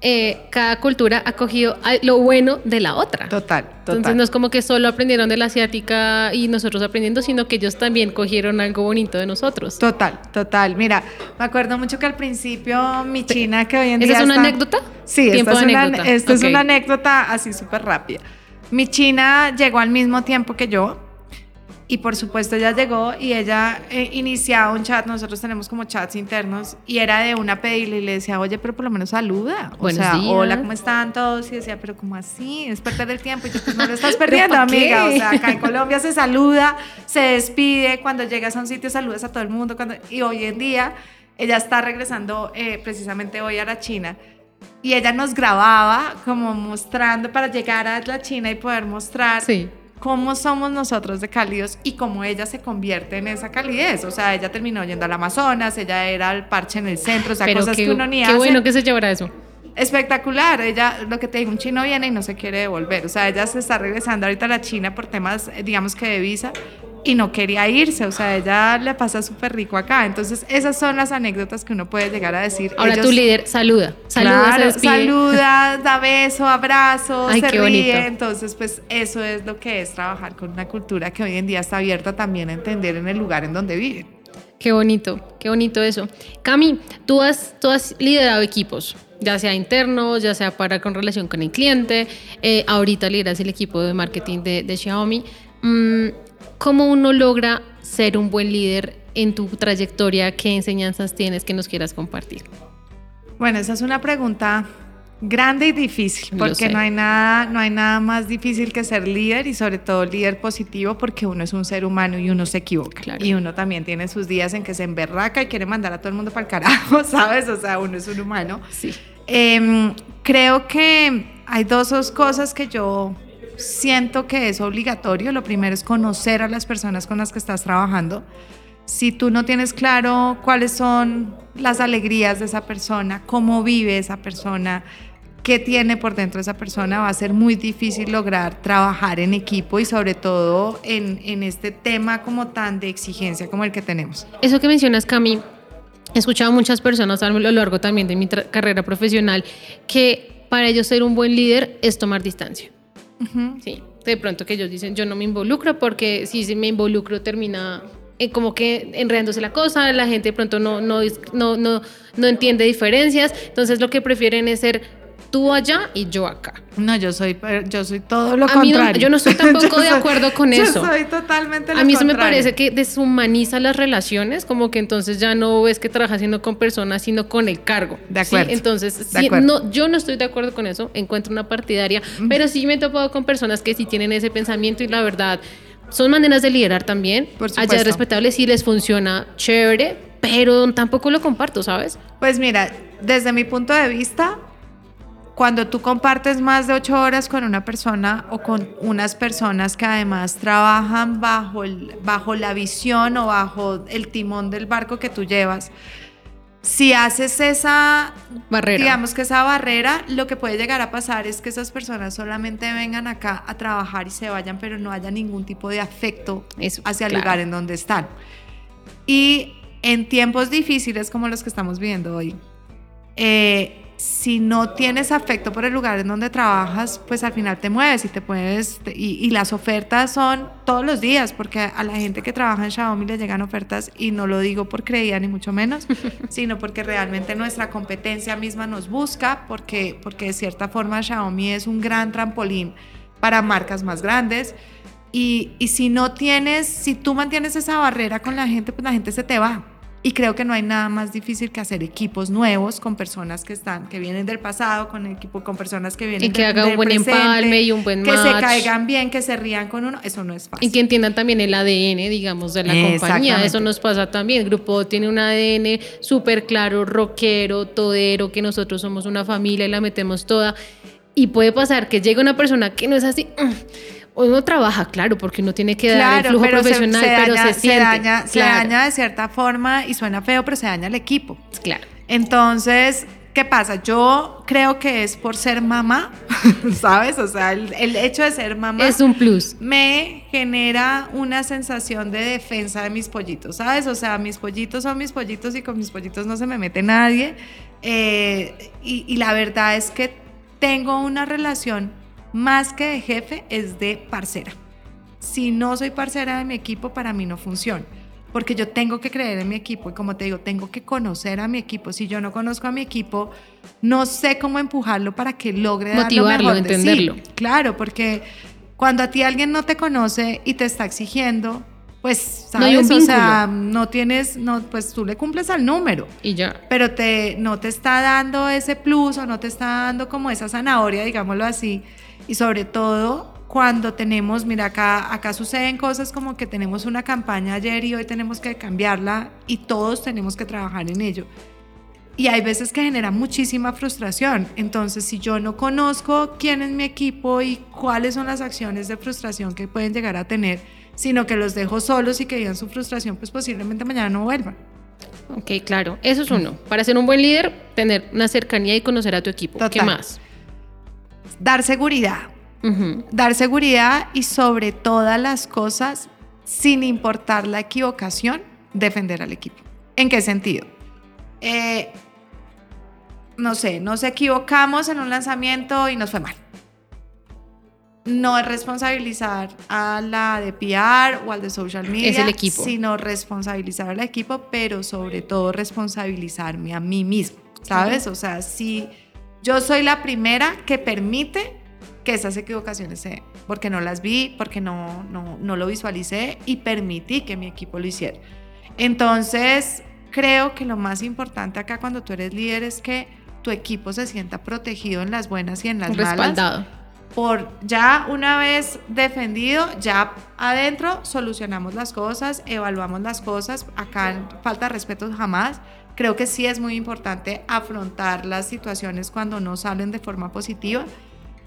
eh, cada cultura ha cogido lo bueno de la otra. Total, total. Entonces no es como que solo aprendieron de la asiática y nosotros aprendiendo, sino que ellos también cogieron algo bonito de nosotros. Total, total. Mira, me acuerdo mucho que al principio mi china que hoy en día ¿Esa es una está- anécdota? Sí, esta, es una, anécdota. esta es una anécdota así súper rápida. Mi china llegó al mismo tiempo que yo y por supuesto ella llegó y ella eh, iniciaba un chat, nosotros tenemos como chats internos y era de una pedirle y le decía, oye, pero por lo menos saluda. O Buenos sea, días. hola, ¿cómo están todos? Y decía, pero ¿cómo así? Es perder el tiempo y yo, pues no lo estás ¿Pero perdiendo, amiga. O sea, acá en Colombia se saluda, se despide, cuando llegas a un sitio saludas a todo el mundo cuando, y hoy en día ella está regresando eh, precisamente hoy a la China y ella nos grababa como mostrando para llegar a la China y poder mostrar Sí. Cómo somos nosotros de cálidos y cómo ella se convierte en esa calidez. O sea, ella terminó yendo al Amazonas, ella era el parche en el centro, o sea, Pero cosas qué, que uno ni qué hace. bueno que se llevara eso. Espectacular, ella, lo que te digo, un chino viene y no se quiere devolver, o sea, ella se está regresando ahorita a la China por temas, eh, digamos que de visa, y no quería irse, o sea, ella le pasa súper rico acá, entonces esas son las anécdotas que uno puede llegar a decir. Ahora Ellos- tu líder saluda, saluda, Claro, saluda, da beso, abrazo, Ay, se qué ríe. bonito. Entonces, pues eso es lo que es trabajar con una cultura que hoy en día está abierta también a entender en el lugar en donde viven. Qué bonito, qué bonito eso. Cami, tú has, tú has liderado equipos, ya sea internos, ya sea para con relación con el cliente. eh, ahorita lideras el equipo de marketing de, de Xiaomi. Mm, ¿Cómo uno logra ser un buen líder en tu trayectoria? ¿Qué enseñanzas tienes que nos quieras compartir? Bueno, esa es una pregunta grande y difícil, porque no hay nada, no hay nada más difícil que ser líder y sobre todo líder positivo, porque uno es un ser humano y uno se equivoca. Claro. Y uno también tiene sus días en que se emberraca y quiere mandar a todo el mundo para el carajo, ¿sabes? O sea, uno es un humano. Sí. Em, creo que hay dos, dos cosas que yo siento que es obligatorio. Lo primero es conocer a las personas con las que estás trabajando. Si tú no tienes claro cuáles son las alegrías de esa persona, cómo vive esa persona, qué tiene por dentro esa persona, va a ser muy difícil lograr trabajar en equipo y sobre todo en, en este tema como tan de exigencia como el que tenemos. Eso que mencionas, Cami, he escuchado a muchas personas a lo largo también de mi carrera profesional que para ellos ser un buen líder es tomar distancia. Sí, de pronto que ellos dicen, yo no me involucro porque si me involucro termina eh, como que enredándose la cosa, la gente de pronto no, no, no, no, no entiende diferencias, entonces lo que prefieren es ser tú allá y yo acá. No, yo soy, yo soy todo lo A mí no- contrario. yo no estoy tampoco Yo de soy- acuerdo con yo eso. soy totalmente lo A mí se me parece que deshumaniza las relaciones, como que entonces ya no ves que trabajas sino con personas, sino con el cargo. De ¿sí? acuerdo. Entonces, De sí, acuerdo. no, yo no estoy de acuerdo con eso, encuentro una partidaria, pero sí me he topado con personas que sí tienen ese pensamiento y la verdad son maneras de liderar también. Por Allá es respetable, si les funciona, chévere, pero tampoco lo comparto, ¿sabes? Pues mira, desde mi punto de vista, cuando tú compartes más de ocho horas con una persona o con unas personas que además trabajan bajo, el- bajo la visión o bajo el timón del barco que tú llevas, si haces esa, Barrera. digamos que esa barrera, lo que puede llegar a pasar es que esas personas solamente vengan acá a trabajar y se vayan, pero no haya ningún tipo de afecto Eso, hacia el claro. lugar en donde están. Y en tiempos difíciles como los que estamos viviendo hoy, eh, si no tienes afecto por el lugar en donde trabajas, pues al final te mueves y te mueves. Y, y las ofertas son todos los días, porque a la gente que trabaja en Xiaomi le llegan ofertas y no lo digo por creía ni mucho menos, sino porque realmente nuestra competencia misma nos busca, porque, porque de cierta forma Xiaomi es un gran trampolín para marcas más grandes. Y, y si no tienes, si tú mantienes esa barrera con la gente, pues la gente se te va. Y creo que no hay nada más difícil que hacer equipos nuevos con personas que están, que vienen del pasado, con equipo, con personas que vienen Y que del- haga un del buen presente, empalme y un buen que se match. caigan bien, que se rían con uno, eso no es fácil. Y que entiendan también el ADN, digamos, de la compañía. Eso nos pasa también. El grupo tiene un ADN súper claro, rockero, todero, que nosotros somos una familia y la metemos toda. Y puede pasar que llegue una persona que no es así. Uno trabaja, claro, porque uno tiene que dar el flujo se- profesional, pero daña, se siente. daña, se daña de cierta forma y suena feo, pero se daña el equipo. claro. Entonces, ¿qué pasa? Yo creo que es por ser mamá, ¿sabes? O sea, el, el hecho de ser mamá Es un plus. me genera una sensación de defensa de mis pollitos, ¿sabes? O sea, mis pollitos son mis pollitos y con mis pollitos no se me mete nadie. Eh, y, y la verdad es que tengo una relación más que de jefe, es de parcera. Si no soy parcera de mi equipo, para mí no funciona. Porque yo tengo que creer en mi equipo y como te digo, tengo que conocer a mi equipo. Si yo no conozco a mi equipo, no sé cómo empujarlo para que logre dar lo Motivarlo, mejor de sí. entenderlo. Claro, porque cuando a ti alguien no te conoce y te está exigiendo, pues, No ¿sabes? un o sea, no tienes, no, pues tú le cumples al número Y ya. pero te, no te está dando ese plus o no te está dando como esa zanahoria, digámoslo así. Y sobre todo cuando tenemos, mira, acá, acá suceden cosas como que tenemos una campaña ayer y hoy tenemos que cambiarla y todos tenemos que trabajar en ello. Y hay veces que genera muchísima frustración. Entonces, si yo no conozco quién es mi equipo y cuáles son las acciones de frustración que pueden llegar a tener, sino que los dejo solos y que vivan su frustración, pues posiblemente mañana no vuelvan. Ok, claro. Eso es uno. Para ser un buen líder, tener una cercanía y conocer a tu equipo. ¿Qué más? Dar seguridad. Dar seguridad y sobre todas las cosas, sin importar la equivocación, defender al equipo. ¿En qué sentido? Eh, no sé, nos equivocamos en un lanzamiento y nos fue mal. No es responsabilizar a la de PR o al de social media, Es el equipo. sino responsabilizar al equipo, pero sobre todo responsabilizarme a mí mismo, ¿sabes? O sea, si yo soy la primera que permite que esas equivocaciones se den, porque no las vi, porque no, no, no lo visualicé y permití que mi equipo lo hiciera. Entonces, creo que lo más importante acá cuando tú eres líder es que tu equipo se sienta protegido en las buenas y en las malas. Respaldado. Por ya una vez defendido, ya adentro solucionamos las cosas, evaluamos las cosas. Acá falta respeto jamás. Creo que sí es muy importante afrontar las situaciones cuando no salen de forma positiva,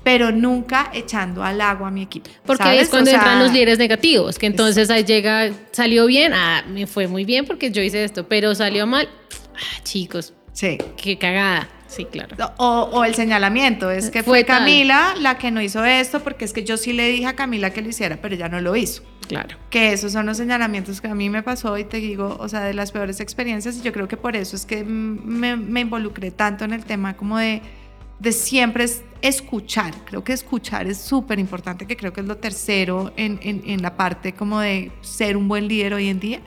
pero nunca echando al agua a mi equipo. Porque ¿sabes? es cuando O sea, entran los líderes negativos, que entonces ahí llega, salió bien, ah, me fue muy bien porque yo hice esto, pero salió mal, ah, chicos, Sí. qué cagada. Sí, claro. O, o el señalamiento, es que Fue fue, tal. Camila la que no hizo esto, porque es que yo sí le dije a Camila que lo hiciera, pero ella no lo hizo. Claro. que esos son los señalamientos que a mí me pasó y te digo, o sea, de las peores experiencias y yo creo que por eso es que me, me involucré tanto en el tema como de, de siempre es escuchar, creo que escuchar es súper importante, que creo que es lo tercero en, en, en la parte como de ser un buen líder hoy en día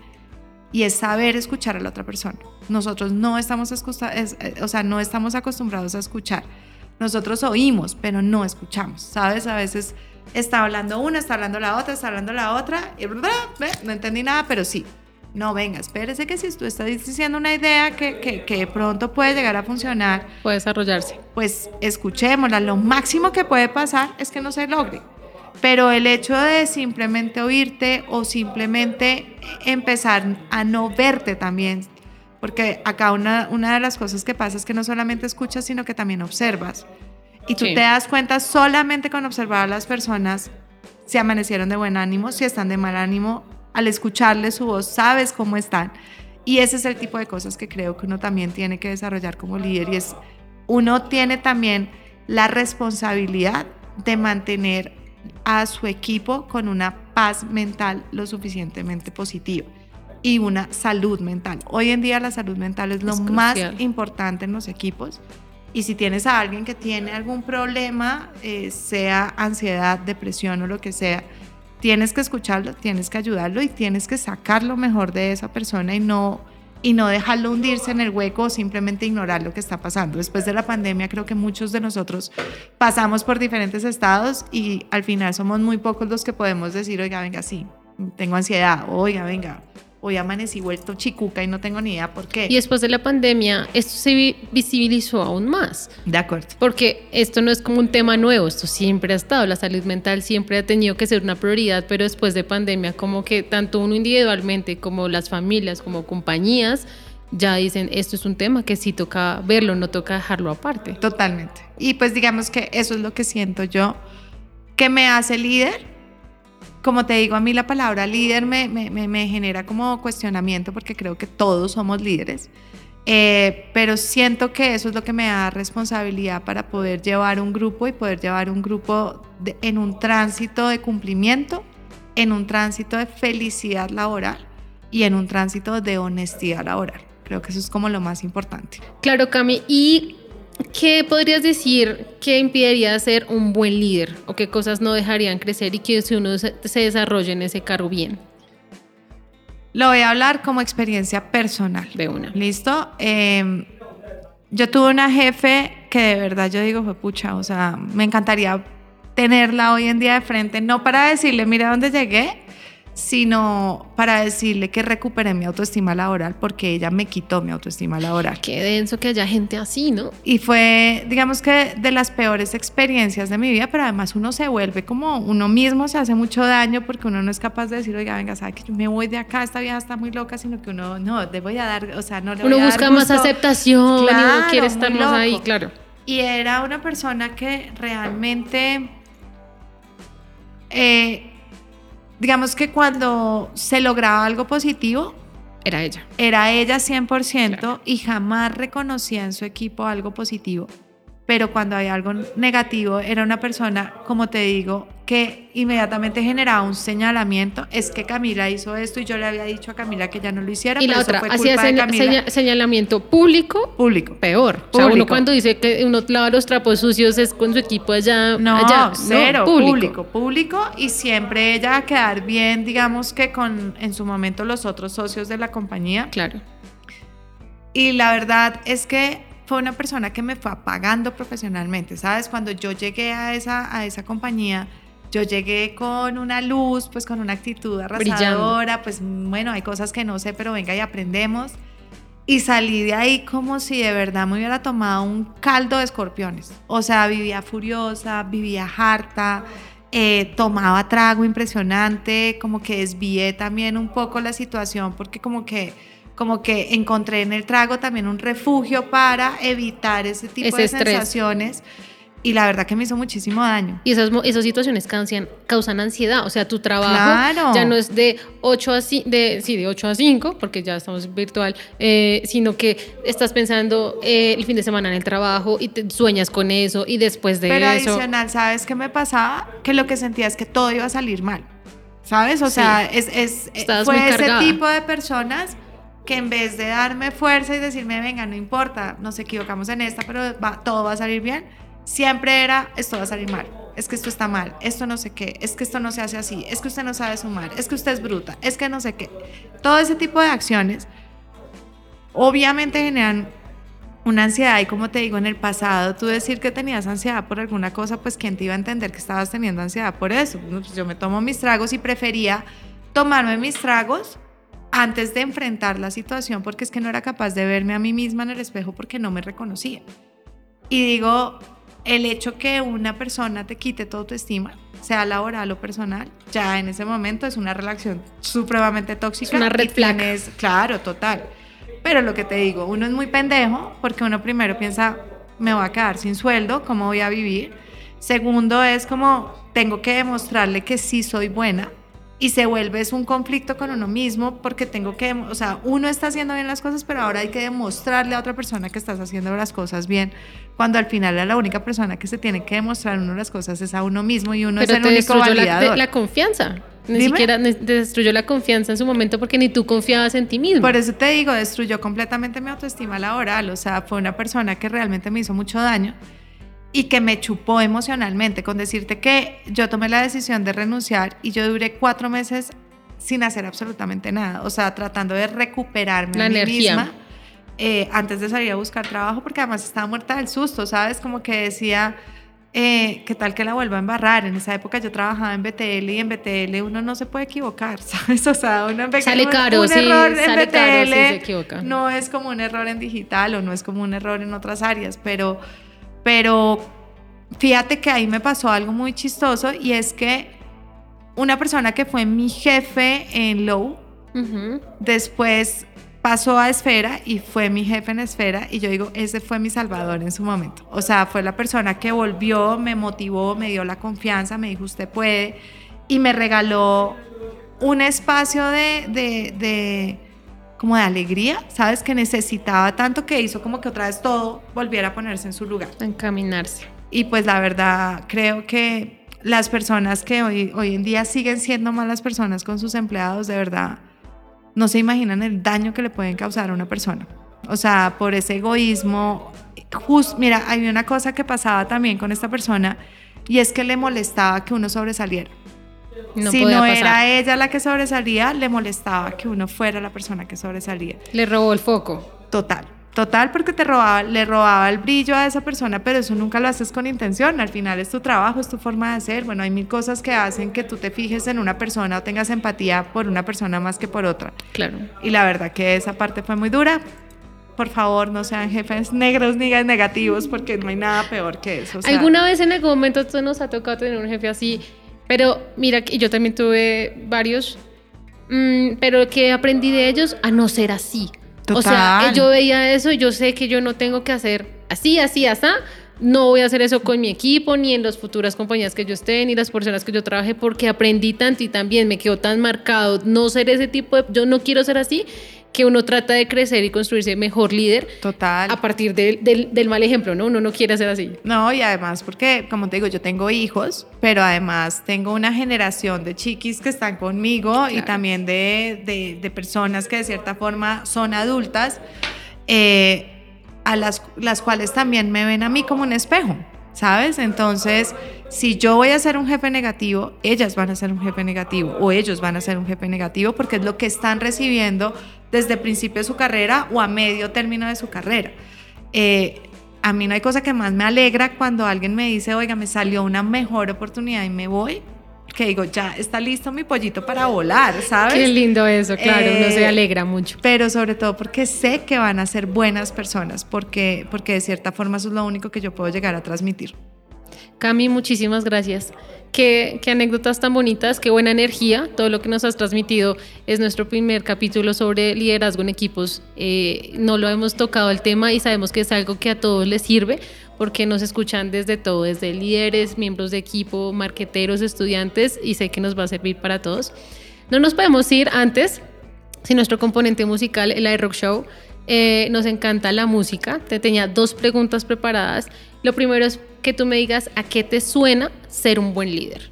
y es saber escuchar a la otra persona. Nosotros no estamos, es- eh, o sea, no estamos acostumbrados a escuchar. Nosotros oímos, pero no escuchamos, ¿sabes? A veces está hablando una, está hablando la otra, está hablando la otra, y bla, bla, bla, no entendí nada, pero sí. No, venga, espérese que si tú estás diciendo una idea que, que, que de pronto puede llegar a funcionar, Puede desarrollarse. pues escuchémosla. Lo máximo que puede pasar es que no se logre. Pero el hecho de simplemente oírte o simplemente empezar a no verte también, porque acá una, una de las cosas que pasa es que no solamente escuchas, sino que también observas. Y tú Sí. te das cuenta solamente con observar a las personas si amanecieron de buen ánimo, si están de mal ánimo, al escucharles su voz, sabes cómo están. Y ese es el tipo de cosas que creo que uno también tiene que desarrollar como líder y es, uno tiene también la responsabilidad de mantener a su equipo con una paz mental lo suficientemente positiva y una salud mental. Hoy en día la salud mental es lo Es más importante en los equipos. Y si tienes a alguien que tiene algún problema, eh, sea ansiedad, depresión o lo que sea, tienes que escucharlo, tienes que ayudarlo y tienes que sacar lo mejor de esa persona y no, y no dejarlo hundirse en el hueco o simplemente ignorar lo que está pasando. Después de la pandemia creo que muchos de nosotros pasamos por diferentes estados y al final somos muy pocos los que podemos decir, oiga, venga, sí, tengo ansiedad, oiga, venga, hoy amanecí vuelto chicuca y no tengo ni idea por qué. Y después de la pandemia, esto se vi- visibilizó aún más. de acuerdo. Porque esto no es como un tema nuevo, esto siempre ha estado, la salud mental siempre ha tenido que ser una prioridad, pero después de pandemia como que tanto uno individualmente como las familias, como compañías, ya dicen, esto es un tema que sí toca verlo, no toca dejarlo aparte. Totalmente. Y pues digamos que eso es lo que siento yo, que me hace líder. Como te digo, a mí la palabra líder me, me, me- me genera como cuestionamiento porque creo que todos somos líderes. Eh, pero siento que eso es lo que me da responsabilidad para poder llevar un grupo y poder llevar un grupo de- en un tránsito de cumplimiento, en un tránsito de felicidad laboral y en un tránsito de honestidad laboral. Creo que eso es como lo más importante. Claro, Cami, ¿y qué podrías decir que impediría ser un buen líder? ¿O qué cosas no dejarían crecer y que si uno se, se desarrolle en ese cargo bien? Lo voy a hablar como experiencia personal. De una. ¿Listo? Eh, yo tuve una jefe que de verdad yo digo, fue pucha, o sea, me encantaría tenerla hoy en día de frente, no para decirle, mira dónde llegué, sino para decirle que recuperé mi autoestima laboral porque ella me quitó mi autoestima laboral. Qué denso que haya gente así, ¿no? Y fue, digamos que, de las peores experiencias de mi vida, pero además uno se vuelve como uno mismo, se hace mucho daño porque uno no es capaz de decir, oiga, venga, sabe que yo me voy de acá, esta vieja está muy loca, sino que uno, no, le voy a dar, o sea, no le Uno voy a dar busca más aceptación y uno Claro, quiere estar más ahí, claro. Y era una persona que realmente, eh, digamos que cuando se lograba algo positivo, Era ella. era ella 100% Claro. y jamás reconocía en su equipo algo positivo. Pero cuando había algo negativo, era una persona, como te digo, que inmediatamente generaba un señalamiento. Es que Camila hizo esto y yo le había dicho a Camila que ya no lo hiciera. Y pero la eso otra, hacía culpa de seña- Camila. seña- señalamiento público, Público. peor. O sea, uno Público. cuando dice que uno lava los trapos sucios es con su equipo allá. No, allá. cero, público. público. público, y siempre ella a quedar bien, digamos que con en su momento los otros socios de la compañía. Claro. Y la verdad es que fue una persona que me fue apagando profesionalmente, ¿sabes? Cuando yo llegué a esa, a esa compañía, yo llegué con una luz, pues con una actitud arrasadora, pues bueno, hay cosas que no sé, pero venga y aprendemos. Y salí de ahí como si de verdad me hubiera tomado un caldo de escorpiones. O sea, vivía furiosa, vivía harta, eh, tomaba trago impresionante, como que desvié también un poco la situación porque como que, como que encontré en el trago también un refugio para evitar ese tipo Ese de estrés. sensaciones. Y la verdad que me hizo muchísimo daño. Y esas, esas situaciones causan, causan ansiedad. O sea, tu trabajo Claro. ya no es de 8 a 5, de, sí, de 8 a 5, porque ya estamos virtual, eh, sino que estás pensando eh, el fin de semana en el trabajo y te sueñas con eso y después de Pero eso. adicional, ¿sabes qué me pasaba? Que lo que sentía es que todo iba a salir mal. ¿Sabes? O Sí. sea, es, es, Estabas fue ese tipo de personas que en vez de darme fuerza y decirme, venga, no importa, nos equivocamos en esta, pero va- todo va a salir bien, siempre era, esto va a salir mal, es que esto está mal, esto no sé qué, es que esto no se hace así, es que usted no sabe sumar, es que usted es bruta, es que no sé qué. Todo ese tipo de acciones obviamente generan una ansiedad y como te digo en el pasado, tú decir que tenías ansiedad por alguna cosa, pues quién te iba a entender que estabas teniendo ansiedad por eso. Pues yo me tomo mis tragos y prefería tomarme mis tragos antes de enfrentar la situación porque es que no era capaz de verme a mí misma en el espejo porque no me reconocía. Y digo, el hecho que una persona te quite tu autoestima, sea laboral o personal, ya en ese momento es una relación supremamente tóxica. Es una red tienes- claro, total. Pero lo que te digo, uno es muy pendejo porque uno primero piensa, me voy a quedar sin sueldo, ¿cómo voy a vivir? Segundo es como, tengo que demostrarle que sí soy buena. Y se vuelve es un conflicto con uno mismo porque tengo que, o sea, uno está haciendo bien las cosas, pero ahora hay que demostrarle a otra persona que estás haciendo las cosas bien, cuando al final a la única persona que se tiene que demostrar uno las cosas es a uno mismo y uno Pero es el te único la, validador. de- la confianza. Ni Dime. siquiera te destruyó la confianza en su momento porque ni tú confiabas en ti mismo. Por eso te digo, destruyó completamente mi autoestima laboral. O sea, fue una persona que realmente me hizo mucho daño y que me chupó emocionalmente. Con decirte que yo tomé la decisión de renunciar y yo duré cuatro meses sin hacer absolutamente nada. O sea, tratando de recuperarme La a mí energía. misma eh, antes de salir a buscar trabajo, porque además estaba muerta del susto, ¿sabes? Como que decía. Eh, ¿Qué tal que la vuelva a embarrar? En esa época yo trabajaba en BTL y en BTL uno no se puede equivocar, ¿sabes? O sea, uno en Sale un- caro, un sí, error en sale caro BTL se equivoca. no es como un error en digital o no es como un error en otras áreas, pero, pero fíjate que ahí me pasó algo muy chistoso y es que una persona que fue mi jefe en Low, después pasó a Esfera y fue mi jefe en Esfera y yo digo, ese fue mi salvador en su momento. O sea, fue la persona que volvió, me motivó, me dio la confianza, me dijo, usted puede y me regaló un espacio de, de, de como de alegría, ¿sabes? Que necesitaba tanto que hizo como que otra vez todo volviera a ponerse en su lugar. Encaminarse. Y pues la verdad, creo que las personas que hoy, hoy en día siguen siendo malas personas con sus empleados, de verdad, no se imaginan el daño que le pueden causar a una persona. O sea, por ese egoísmo. Just, mira, hay una cosa que pasaba también con esta persona y es que le molestaba que uno sobresaliera. No si no pasar. era ella la que sobresalía, le molestaba que uno fuera la persona que sobresalía. Le robó el foco. Total. Total, porque te robaba, le robaba el brillo a esa persona, pero eso nunca lo haces con intención. Al final es tu trabajo, es tu forma de ser. Bueno, hay mil cosas que hacen que tú te fijes en una persona o tengas empatía por una persona más que por otra. Claro. Y la verdad que esa parte fue muy dura. Por favor, no sean jefes negros ni negativos, porque no hay nada peor que eso. o sea, ¿Alguna vez en algún momento nos ha tocado tener un jefe así? Pero mira, yo también tuve varios, mm, pero que aprendí de ellos a no ser así. O sea, Total. yo veía eso y yo sé que yo no tengo que hacer así, así, así. No voy a hacer eso con mi equipo, ni en las futuras compañías que yo esté, ni las personas que yo trabaje, porque aprendí tanto y también me quedó tan marcado no ser ese tipo de... Yo no quiero ser así, que uno trata de crecer y construirse mejor líder Total. a partir del- del- del mal ejemplo, ¿no? Uno no quiere ser así. No, y además porque, como te digo, yo tengo hijos, pero además tengo una generación de chiquis que están conmigo y también de, de- de personas que de cierta forma son adultas, eh, a las, las cuales también me ven a mí como un espejo, ¿sabes? Entonces, si yo voy a ser un jefe negativo, ellas van a ser un jefe negativo o ellos van a ser un jefe negativo porque es lo que están recibiendo desde el principio de su carrera o a medio término de su carrera. Eh, a mí no hay cosa que más me alegra cuando alguien me dice, oiga, me salió una mejor oportunidad y me voy, que digo, ya está listo mi pollito para volar, ¿sabes? Qué lindo eso, claro, uno se Eh, alegra mucho. Pero sobre todo porque sé que van a ser buenas personas, porque, porque de cierta forma eso es lo único que yo puedo llegar a transmitir. Cami, muchísimas gracias. Qué, qué anécdotas tan bonitas, qué buena energía. Todo lo que nos has transmitido es nuestro primer capítulo sobre liderazgo en equipos. Eh, no lo hemos tocado el tema y sabemos que es algo que a todos les sirve porque nos escuchan desde todo, desde líderes, miembros de equipo, marqueteros, estudiantes y sé que nos va a servir para todos. No nos podemos ir antes si nuestro componente musical, el iRock Show, eh, nos encanta la música. Te tenía dos preguntas preparadas. Lo primero es que tú me digas a qué te suena ser un buen líder.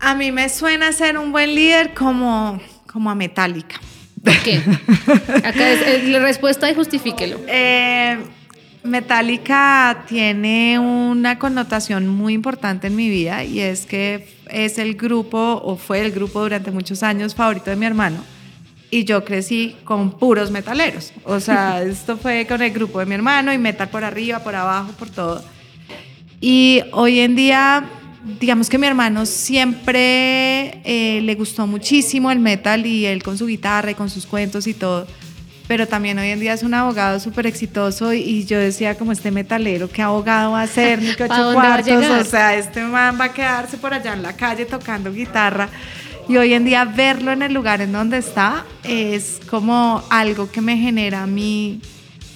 A mí me suena ser un buen líder como, como a Metallica. ¿Por qué? Acá es, es la respuesta y justifíquelo. Eh, Metallica tiene una connotación muy importante en mi vida y es que es el grupo o fue el grupo durante muchos años favorito de mi hermano y yo crecí con puros metaleros. O sea, esto fue con el grupo de mi hermano y metal por arriba, por abajo, por todo. Y hoy en día, digamos que mi hermano siempre eh, le gustó muchísimo el metal y él con su guitarra y con sus cuentos y todo. pero también hoy en día es un abogado súper exitoso y, yo decía como este metalero, ¿qué abogado va a ser? Ni que ocho cuartos, o sea, este man va a quedarse por allá en la calle tocando guitarra. Y hoy en día verlo en el lugar en donde está es como algo que me genera a mí,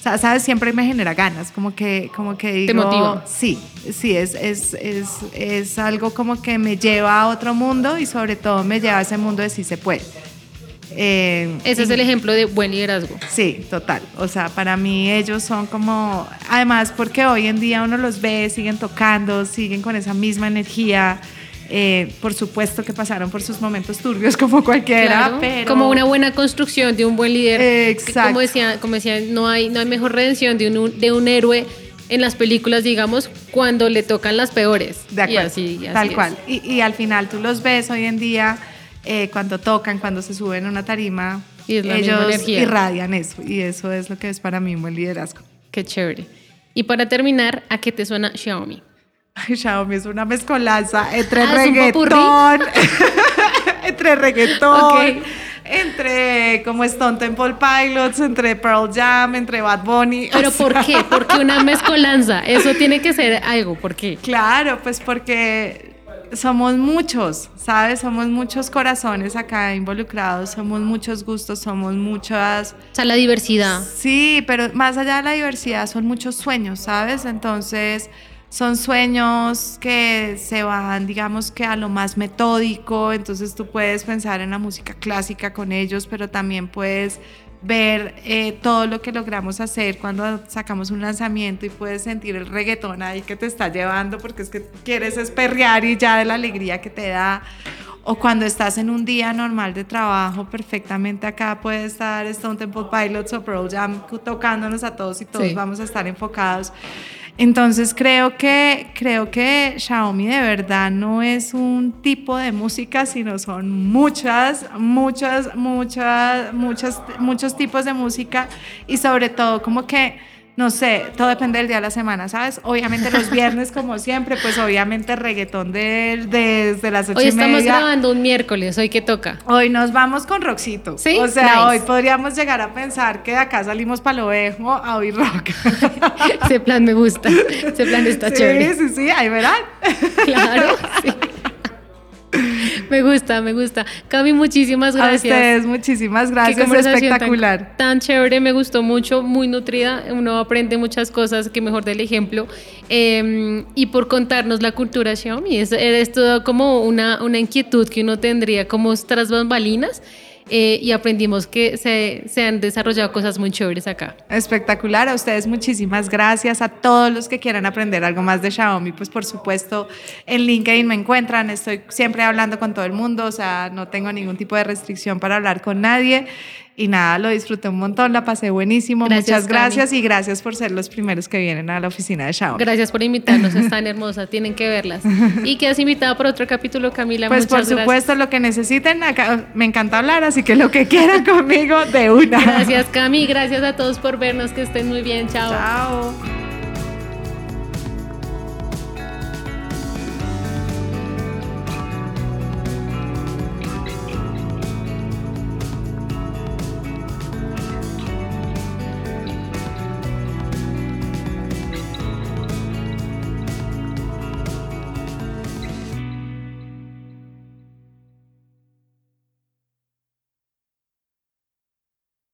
¿sabes? Siempre me genera ganas, como que, como que digo... ¿Te motiva? Sí, sí, es, es, es, es algo como que me lleva a otro mundo y sobre todo me lleva a ese mundo de sí se puede. Eh, Ese es el ejemplo de buen liderazgo. Sí, total. O sea, para mí ellos son como, además porque hoy en día uno los ve, siguen tocando, siguen con esa misma energía. Eh, por supuesto que pasaron por sus momentos turbios como cualquiera, pero... Como una buena construcción de un buen líder. Exacto. Como decía, como decía no, hay, no hay mejor redención de un, de un héroe en las películas, digamos, cuando le tocan las peores. De acuerdo. así, tal cual. Y, y al final tú los ves hoy en día eh, cuando tocan, cuando se suben a una tarima, y ellos irradian eso. Y eso es lo que es para mí un buen liderazgo. Qué chévere. Y para terminar, ¿a qué te suena Xiaomi? Xiaomi es una mezcolanza entre ah, reggaetón, entre reggaetón, entre como Stone Temple Pilots, entre Pearl Jam, entre Bad Bunny. ¿Pero por qué? ¿Por qué una mezcolanza? Eso tiene que ser algo, ¿por qué? Claro, pues porque somos muchos, ¿sabes? Somos muchos corazones acá involucrados, somos muchos gustos, somos muchas... O sea, la diversidad. Sí, pero más allá de la diversidad son muchos sueños, ¿sabes? Entonces son sueños que se van, digamos que a lo más metódico, entonces tú puedes pensar en la música clásica con ellos, pero también puedes ver eh, todo lo que logramos hacer cuando sacamos un lanzamiento y puedes sentir el reggaetón ahí que te está llevando porque es que quieres esperrear y ya de la alegría que te da. O cuando estás en un día normal de trabajo, perfectamente acá puede estar Stone Temple Pilots o Pro Jam tocándonos a todos y todos vamos a estar enfocados. Entonces creo que, creo que Xiaomi de verdad no es un tipo de música, sino son muchas, muchas, muchas, muchas, muchos tipos de música y sobre todo como que no sé, todo depende del día de la semana, ¿sabes? Obviamente los viernes, como siempre, pues obviamente reggaetón de, desde las ocho Hoy estamos grabando un miércoles, ¿hoy qué toca? Hoy nos vamos con Roxito. Sí. O sea, hoy podríamos llegar a pensar que de acá salimos para lo ovejo a oír rock. Ese plan me gusta, ese plan está chévere. Sí, sí, sí, ahí verán. Claro, sí. Me gusta, me gusta. Cami, muchísimas gracias. A ustedes, muchísimas gracias. Espectacular. Tan, chévere, me gustó mucho, muy nutrida. Uno aprende muchas cosas, que mejor del ejemplo. Em, y por contarnos la cultura Xiaomi. Es, es todo como una, una inquietud que uno tendría como tras bambalinas. Eh, y aprendimos que se, se, han desarrollado cosas muy chéveres acá. Espectacular, a ustedes muchísimas gracias, a todos los que quieran aprender algo más de Xiaomi, pues por supuesto en LinkedIn me encuentran, estoy siempre hablando con todo el mundo, o sea, no tengo ningún tipo de restricción para hablar con nadie. Y nada, lo disfruté un montón, la pasé buenísimo. Muchas gracias y gracias por ser los primeros que vienen a la oficina de Xiaomi. Gracias por invitarnos, es tan hermosa, tienen que verlas. Y que has invitado por otro capítulo, Camila. Pues por supuesto, lo que necesiten, acá me encanta hablar, así que lo que quieran conmigo, de una. Gracias, Cami, gracias a todos por vernos, que estén muy bien, chao. Chao.